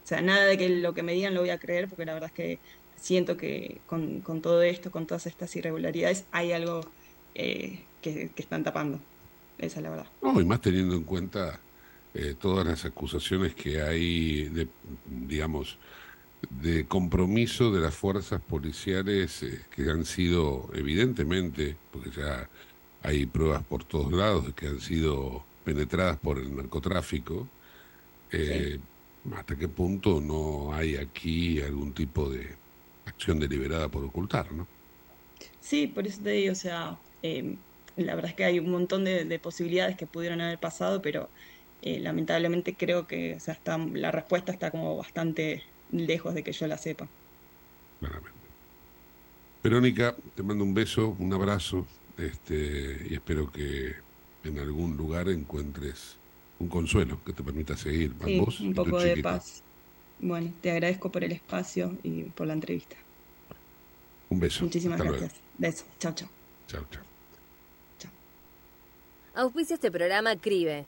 O sea, nada de que lo que me digan lo voy a creer, porque la verdad es que siento que con, con todo esto, con todas estas irregularidades, hay algo eh, que, que están tapando. Esa es la verdad. No, y más teniendo en cuenta eh, todas las acusaciones que hay de, digamos, de compromiso de las fuerzas policiales eh, que han sido evidentemente, porque ya hay pruebas por todos lados que han sido penetradas por el narcotráfico, eh, hasta qué punto no hay aquí algún tipo de acción deliberada por ocultar, ¿no? Sí, por eso te digo, o sea, eh, la verdad es que hay un montón de, de posibilidades que pudieron haber pasado, pero eh, lamentablemente creo que o sea, está, la respuesta está como bastante lejos de que yo la sepa. Verónica, te mando un beso, un abrazo, este, y espero que en algún lugar encuentres un consuelo que te permita seguir Sí, vos un poco de paz. Bueno, te agradezco por el espacio y por la entrevista. Un beso. Muchísimas Hasta gracias. Besos. Chao, chao. Chao, chao. Auspicia este programa CRIBE.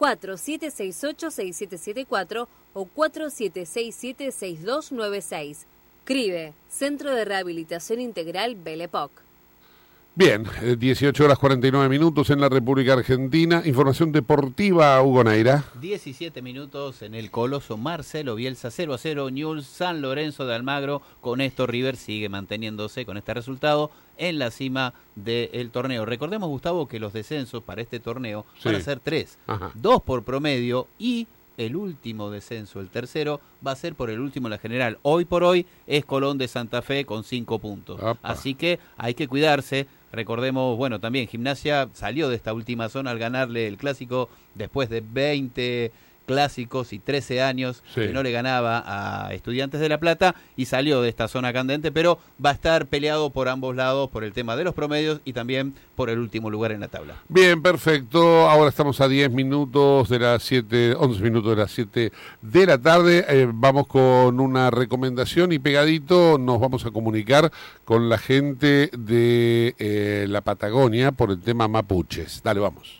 4768-6774 o 4767-6296. CRIBE, Centro de Rehabilitación Integral Belepoc. Bien, eh, 18 horas 49 minutos en la República Argentina. Información deportiva, Hugo Neira. 17 minutos en el Coloso Marcelo Bielsa 0 a 0 Newell's San Lorenzo de Almagro. Con esto River sigue manteniéndose con este resultado en la cima del torneo. Recordemos, Gustavo, que los descensos para este torneo van a ser tres. Ajá. Dos por promedio y el último descenso, el tercero, va a ser por el último en la general. Hoy por hoy es Colón de Santa Fe con cinco puntos. Así que hay que cuidarse. Recordemos, bueno, también Gimnasia salió de esta última zona al ganarle el clásico después de 20 clásicos y 13 años Sí. que no le ganaba a Estudiantes de La Plata y salió de esta zona candente, pero va a estar peleado por ambos lados por el tema de los promedios y también por el último lugar en la tabla. Bien, perfecto. Ahora estamos a 10 minutos de las 7, 11 minutos de las 7 de la tarde. Eh, vamos con una recomendación y pegadito nos vamos a comunicar con la gente de eh, la Patagonia por el tema mapuches. Dale, vamos.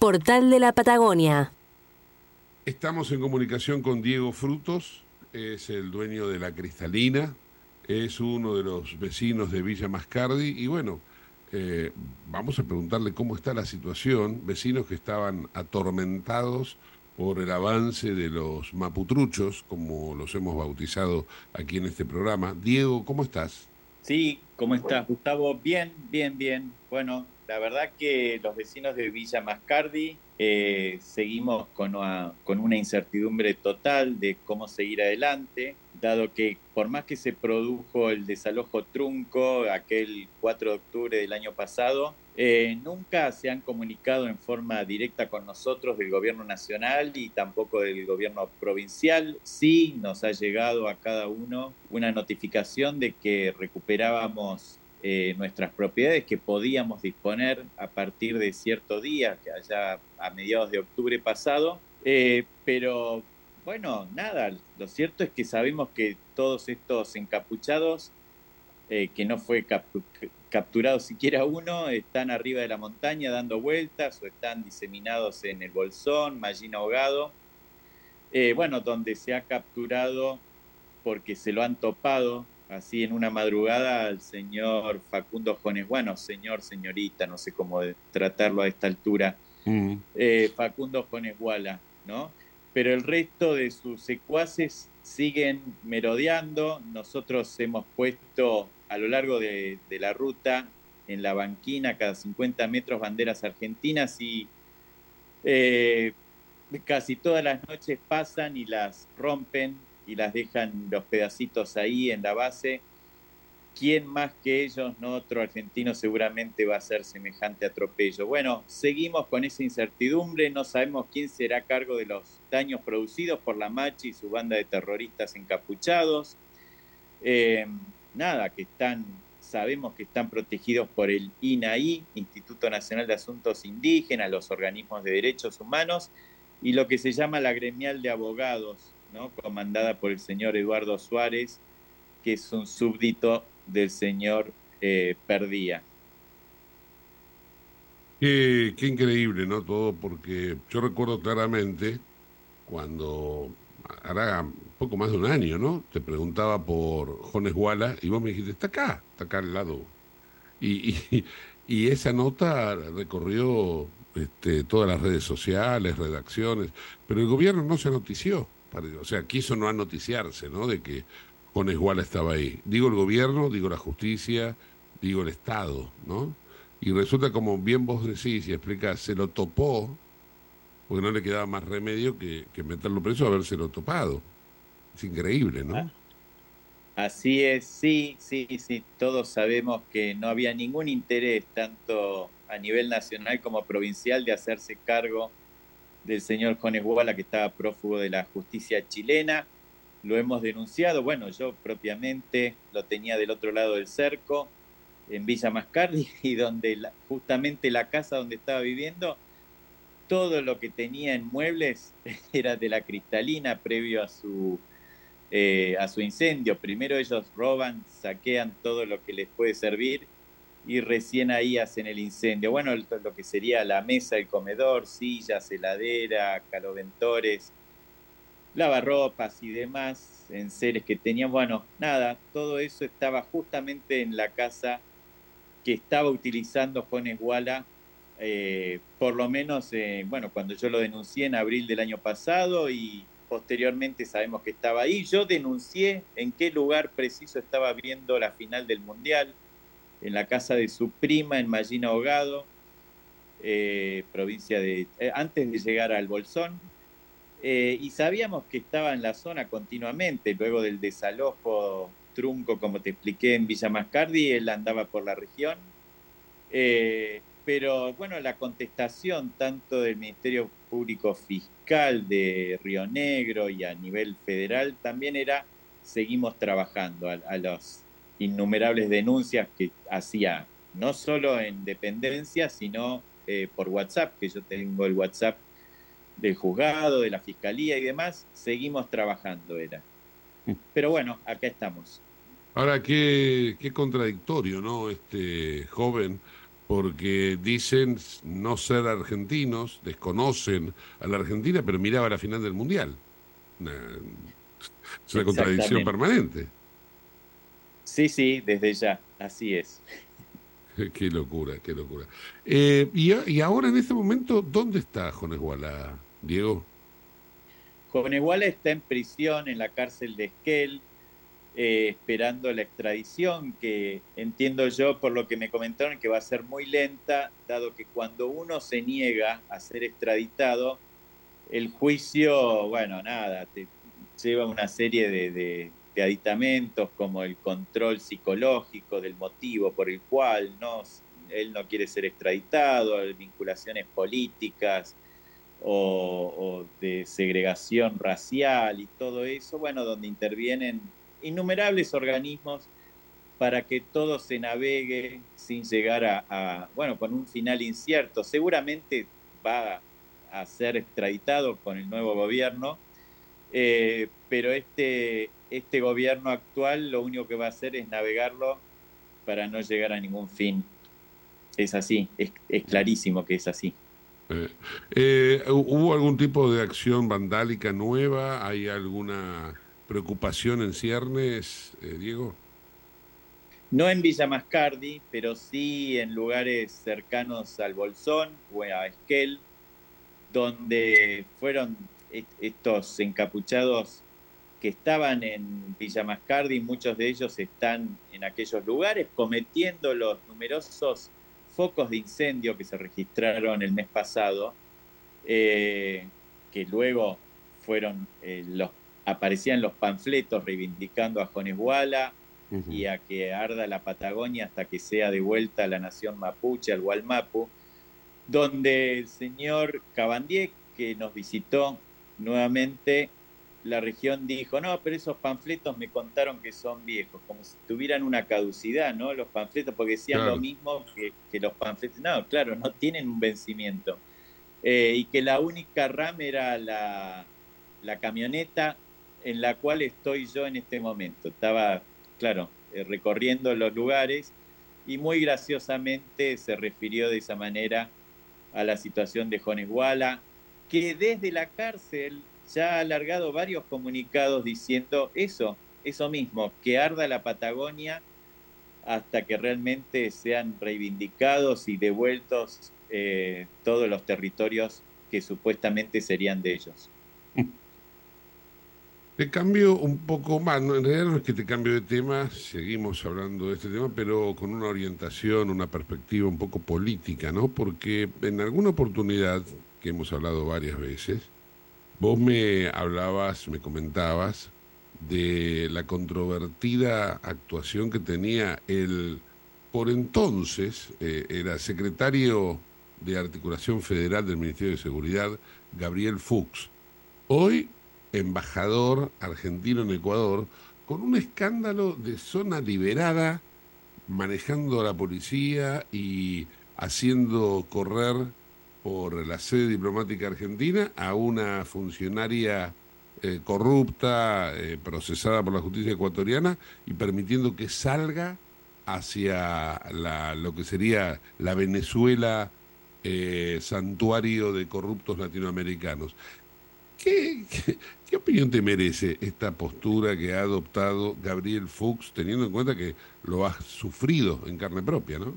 Portal de la Patagonia. Estamos en comunicación con Diego Frutos, es el dueño de la Cristalina, es uno de los vecinos de Villa Mascardi y bueno, eh, vamos a preguntarle cómo está la situación, vecinos que estaban atormentados por el avance de los maputruchos, como los hemos bautizado aquí en este programa. Diego, ¿cómo estás? Sí, ¿cómo estás, Gustavo? Bien, bien, bien. Bueno, la verdad que los vecinos de Villa Mascardi eh, seguimos con una, incertidumbre total de cómo seguir adelante, dado que por más que se produjo el desalojo trunco aquel 4 de octubre del año pasado, eh, nunca se han comunicado en forma directa con nosotros del gobierno nacional y tampoco del gobierno provincial. Sí nos ha llegado a cada uno una notificación de que recuperábamos eh, nuestras propiedades que podíamos disponer a partir de cierto día, que allá a mediados de octubre pasado. Eh, pero bueno, nada, lo cierto es que sabemos que todos estos encapuchados, eh, que no fue capturado siquiera uno, están arriba de la montaña dando vueltas o están diseminados en el Bolsón, Mallín Ahogado, bueno, donde se ha capturado porque se lo han topado así en una madrugada al señor Facundo Jones, bueno, señor, señorita, no sé cómo tratarlo a esta altura, eh, Facundo Jones Guala, ¿no? Pero el resto de sus secuaces siguen merodeando. Nosotros hemos puesto a lo largo de, de la ruta, en la banquina, cada 50 metros, banderas argentinas y eh, casi todas las noches pasan y las rompen y las dejan los pedacitos ahí en la base. ¿Quién más que ellos, no otro argentino, seguramente va a hacer semejante atropello? Bueno, seguimos con esa incertidumbre, no sabemos quién será a cargo de los daños producidos por la Machi y su banda de terroristas encapuchados. Eh, nada, que están, sabemos que están protegidos por el INAI, Instituto Nacional de Asuntos Indígenas, los organismos de derechos humanos, y lo que se llama la gremial de abogados, comandada por el señor Eduardo Suárez, que es un súbdito del señor eh, Perdía. Qué increíble, ¿no? Todo porque yo recuerdo claramente cuando hará poco más de un año, ¿no? Te preguntaba por Jones Walla y vos me dijiste, está acá, está acá al lado. Y, y, y esa nota recorrió este, todas las redes sociales, redacciones, pero el gobierno no se notició. O sea, quiso no noticiarse, ¿no? De que Jones Walla estaba ahí. Digo el gobierno, digo la justicia, digo el Estado, ¿no? Y resulta, como bien vos decís y explicás, se lo topó, porque no le quedaba más remedio que, que meterlo preso habérselo topado. Es increíble, ¿no? Así es, sí, sí, sí, todos sabemos que no había ningún interés, tanto a nivel nacional como provincial, de hacerse cargo del señor Jones Guala, que estaba prófugo de la justicia chilena. Lo hemos denunciado, bueno, yo propiamente lo tenía del otro lado del cerco. en Villa Mascardi y donde la- justamente la casa donde estaba viviendo, todo lo que tenía en muebles era de la cristalina previo a su, eh, a su incendio. Primero ellos roban, saquean todo lo que les puede servir y recién ahí hacen el incendio. Bueno, lo, que sería la mesa, el comedor, sillas, heladera, caloventores, lavarropas y demás enseres que tenían. Bueno, nada, todo eso estaba justamente en la casa que estaba utilizando Juan Esguala, eh, por lo menos, eh, bueno, cuando yo lo denuncié en abril del año pasado y posteriormente sabemos que estaba ahí. Yo denuncié en qué lugar preciso estaba viendo la final del Mundial, en la casa de su prima en Mallina Ahogado, eh, provincia de... eh, antes de llegar al Bolsón, eh, y sabíamos que estaba en la zona continuamente, luego del desalojo trunco, como te expliqué, en Villa Mascardi, él andaba por la región. Eh, pero bueno, la contestación tanto del Ministerio Público Fiscal de Río Negro y a nivel federal también era, seguimos trabajando a, las innumerables denuncias que hacía, no solo en dependencia, sino eh, por WhatsApp, que yo tengo el WhatsApp del juzgado, de la fiscalía y demás, seguimos trabajando, era. Pero bueno, acá estamos. Ahora, qué, qué contradictorio, ¿no? Este joven, porque dicen no ser argentinos, desconocen a la Argentina, pero miraba la final del Mundial. Una- es una contradicción permanente. Sí, sí, desde ya, así es. Qué locura, qué locura. Eh, y, ahora, en este momento, ¿dónde está Jones Guala, Diego? Coneguala está en prisión en la cárcel de Esquel, eh, esperando la extradición, que entiendo yo, por lo que me comentaron, que va a ser muy lenta, dado que cuando uno se niega a ser extraditado, el juicio, bueno, nada, te lleva una serie de, de- de aditamentos como el control psicológico del motivo por el cual no, él no quiere ser extraditado, vinculaciones políticas, o, de segregación racial y todo eso, bueno, donde intervienen innumerables organismos para que todo se navegue sin llegar a, a, bueno, con un final incierto. Seguramente va a ser extraditado con el nuevo gobierno, eh, pero este, este gobierno actual lo único que va a hacer es navegarlo para no llegar a ningún fin. Es así, es, es clarísimo que es así. Eh, eh, ¿Hubo algún tipo de acción vandálica nueva? ¿Hay alguna preocupación en ciernes, eh, Diego? No en Villa Mascardi, pero sí en lugares cercanos al Bolsón o a Esquel, donde fueron est- estos encapuchados que estaban en Villa Mascardi, muchos de ellos están en aquellos lugares cometiendo los numerosos focos de incendio que se registraron el mes pasado, eh, que luego fueron eh, los aparecían los panfletos reivindicando a Jones Guala y a que arda la Patagonia hasta que sea devuelta a la nación mapuche, al Gualmapu, donde el señor Cabandier, que nos visitó nuevamente, la región dijo, no, pero esos panfletos me contaron que son viejos, como si tuvieran una caducidad, ¿no? Los panfletos, porque decían Claro. lo mismo que, que los panfletos. No, claro, no tienen un vencimiento. Eh, y que la única RAM era la, la camioneta en la cual estoy yo en este momento. Estaba, claro, eh, recorriendo los lugares y muy graciosamente se refirió de esa manera a la situación de Jones Guala, que desde la cárcel ya ha alargado varios comunicados diciendo eso, eso mismo, que arda la Patagonia hasta que realmente sean reivindicados y devueltos eh, todos los territorios que supuestamente serían de ellos. Te cambio un poco más, en realidad no es que te cambio de tema, seguimos hablando de este tema, pero con una orientación, una perspectiva un poco política, ¿no? Porque en alguna oportunidad, que hemos hablado varias veces, vos me hablabas, me comentabas de la controvertida actuación que tenía el, por entonces, eh, era secretario de Articulación Federal del Ministerio de Seguridad, Gabriel Fuchs. Hoy embajador argentino en Ecuador, con un escándalo de zona liberada manejando a la policía y haciendo correr por la sede diplomática argentina a una funcionaria eh, corrupta, eh, procesada por la justicia ecuatoriana y permitiendo que salga hacia la, lo que sería la Venezuela eh, santuario de corruptos latinoamericanos. ¿Qué, qué, qué opinión te merece esta postura que ha adoptado Gabriel Fuchs, teniendo en cuenta que lo has sufrido en carne propia, ¿no?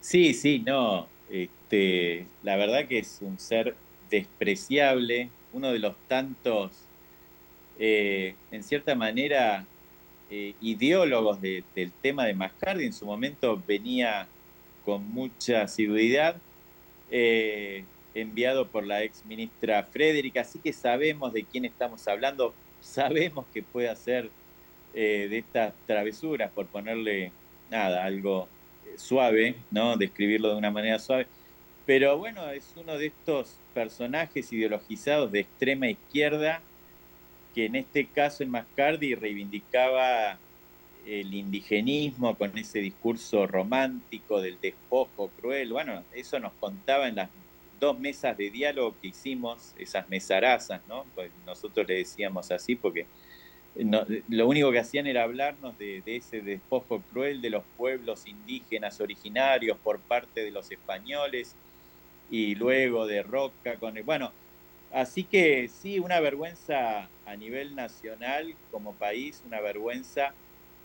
Sí, sí, no. Este, la verdad que es un ser despreciable, uno de los tantos, eh, en cierta manera, eh, ideólogos de- del tema de Mascardi. En su momento venía con mucha asiduidad, eh, enviado por la ex ministra Frederick, así que sabemos de quién estamos hablando, sabemos que puede hacer de estas travesuras, por ponerle nada, algo suave, ¿no? Describirlo de una manera suave. Pero bueno, es uno de estos personajes ideologizados de extrema izquierda que en este caso en Mascardi reivindicaba el indigenismo con ese discurso romántico del despojo cruel. Bueno, eso nos contaba en las dos mesas de diálogo que hicimos, esas mesarazas, ¿no? Pues nosotros le decíamos así porque no- lo único que hacían era hablarnos de, de ese despojo cruel de los pueblos indígenas originarios por parte de los españoles y luego de Roca con el, bueno, así que sí, una vergüenza a nivel nacional como país, una vergüenza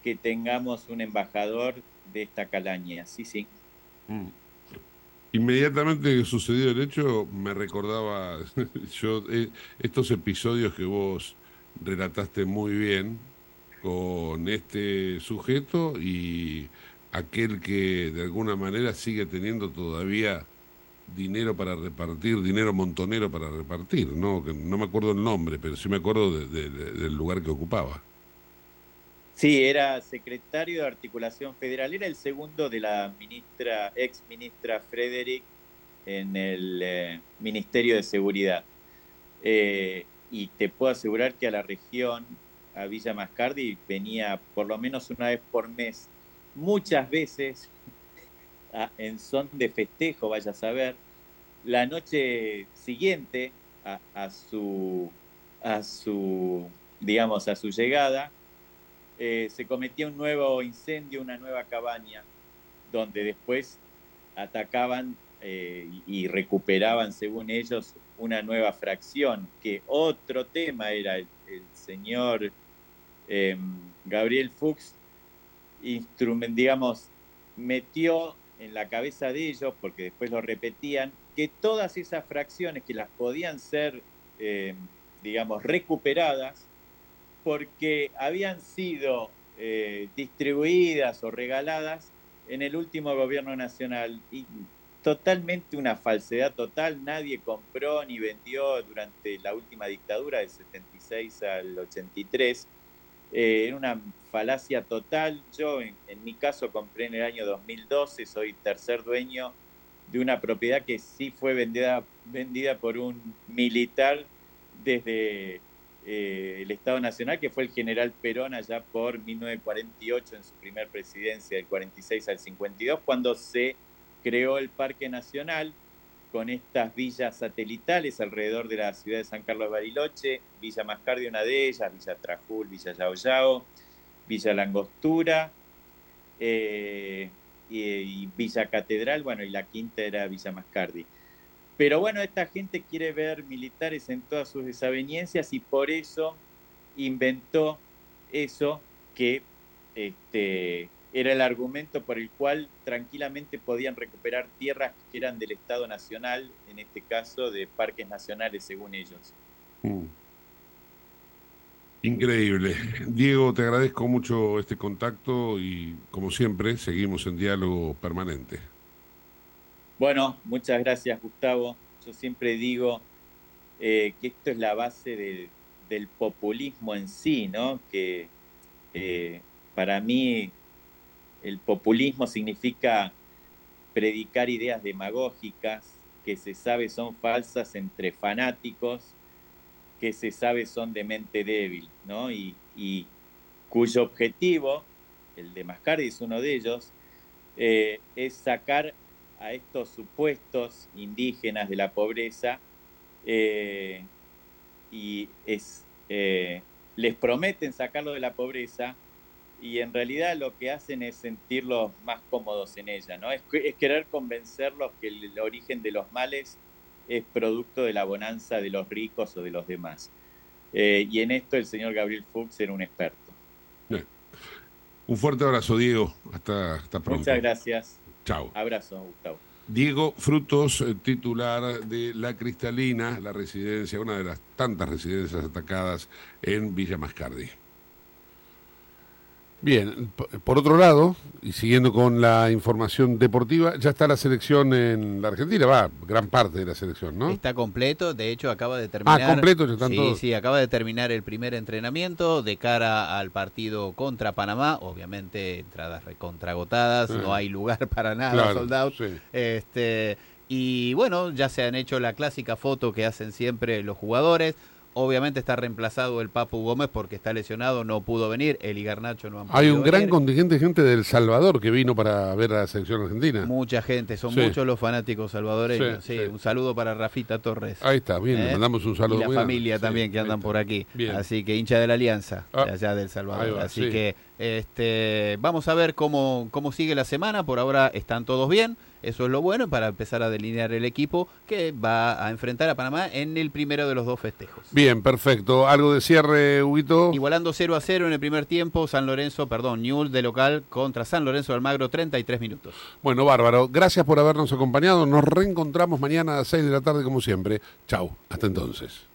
que tengamos un embajador de esta calaña, sí, sí. Inmediatamente que sucedió el hecho, me recordaba yo eh, estos episodios que vos relataste muy bien con este sujeto y aquel que de alguna manera sigue teniendo todavía dinero para repartir, dinero montonero para repartir, ¿no? No me acuerdo el nombre, pero sí me acuerdo de- del lugar que ocupaba. Sí, era secretario de Articulación Federal, era el segundo de la ministra, ex ministra Frederick en el eh, Ministerio de Seguridad. Eh, y te puedo asegurar que a la región, a Villa Mascardi, venía por lo menos una vez por mes, muchas veces en son de festejo, vaya a saber, la noche siguiente a, a su, a su, digamos, a su llegada, eh, se cometía un nuevo incendio, una nueva cabaña, donde después atacaban eh, y recuperaban, según ellos, una nueva fracción, que otro tema era el, señor eh, Gabriel Fuchs, instrument, digamos, metió en la cabeza de ellos, porque después lo repetían, que todas esas fracciones que las podían ser, eh, digamos, recuperadas, porque habían sido eh, distribuidas o regaladas en el último gobierno nacional. Totalmente una falsedad total, nadie compró ni vendió durante la última dictadura del 76 al 83. Eh, era una falacia total. Yo, en, mi caso, compré en el año 2012, soy tercer dueño de una propiedad que sí fue vendida, vendida por un militar desde eh, el Estado Nacional, que fue el general Perón allá por 1948 en su primer presidencia, del 46 al 52, cuando se creó el Parque Nacional con estas villas satelitales alrededor de la ciudad de San Carlos de Bariloche, Villa Mascardi una de ellas, Villa Trajul, Villa Yao Villa Langostura eh, y, Villa Catedral, bueno, y la quinta era Villa Mascardi. Pero bueno, esta gente quiere ver militares en todas sus desavenencias y por eso inventó eso que este, era el argumento por el cual tranquilamente podían recuperar tierras que eran del Estado Nacional, en este caso de parques nacionales según ellos. Mm. Increíble. Diego, te agradezco mucho este contacto y como siempre seguimos en diálogo permanente. Bueno, muchas gracias Gustavo. Yo siempre digo eh, que esto es la base de- del populismo en sí, ¿no? Que eh, para mí el populismo significa predicar ideas demagógicas que se sabe son falsas entre fanáticos, que se sabe son de mente débil, ¿no? Y, cuyo objetivo el de Mascardi es uno de ellos, eh, es sacar a estos supuestos indígenas de la pobreza eh, y eh, les prometen sacarlo de la pobreza y en realidad lo que hacen es sentirlos más cómodos en ella, ¿no? Es, es querer convencerlos que el, el origen de los males es producto de la bonanza de los ricos o de los demás. Eh, y en esto el señor Gabriel Fuchs era un experto. Bien. Un fuerte abrazo, Diego. Hasta, hasta pronto. Muchas gracias. Chao. Abrazo, Gustavo. Diego Frutos, eh, titular de La Cristalina, la residencia, una de las tantas residencias atacadas en Villa Mascardi. Bien, por otro lado, y siguiendo con la información deportiva, ya está la selección en la Argentina, va, gran parte de la selección, ¿no? Está completo, de hecho acaba de terminar. Ah, completo, ya están sí, todos. sí, acaba de terminar el primer entrenamiento de cara al partido contra Panamá. Obviamente, entradas recontragotadas, Ah. no hay lugar para nada, Claro, soldados. sí. Este, y bueno, ya se han hecho la clásica foto que hacen siempre los jugadores. Obviamente está reemplazado el Papu Gómez porque está lesionado, no pudo venir. El Garnacho no han Hay un podido gran contingente de gente del Salvador que vino para ver a la selección argentina. Mucha gente, son Sí. muchos los fanáticos salvadoreños. Sí, un saludo para Rafita Torres. Ahí está, bien, le ¿Eh? mandamos un saludo Y la familia también que andan por aquí. Bien. Así que hincha de la Alianza, Ah, de allá del Salvador. va, Así sí. que este, vamos a ver cómo, cómo sigue la semana. Por ahora están todos bien. Eso es lo bueno para empezar a delinear el equipo que va a enfrentar a Panamá en el primero de los dos festejos. Bien, perfecto. ¿Algo de cierre, Huguito? Igualando 0 a 0 en el primer tiempo, San Lorenzo, perdón, Newell de local contra San Lorenzo de Almagro, 33 minutos. Bueno, bárbaro. Gracias por habernos acompañado. Nos reencontramos mañana a las 6 de la tarde como siempre. Chau. Hasta entonces.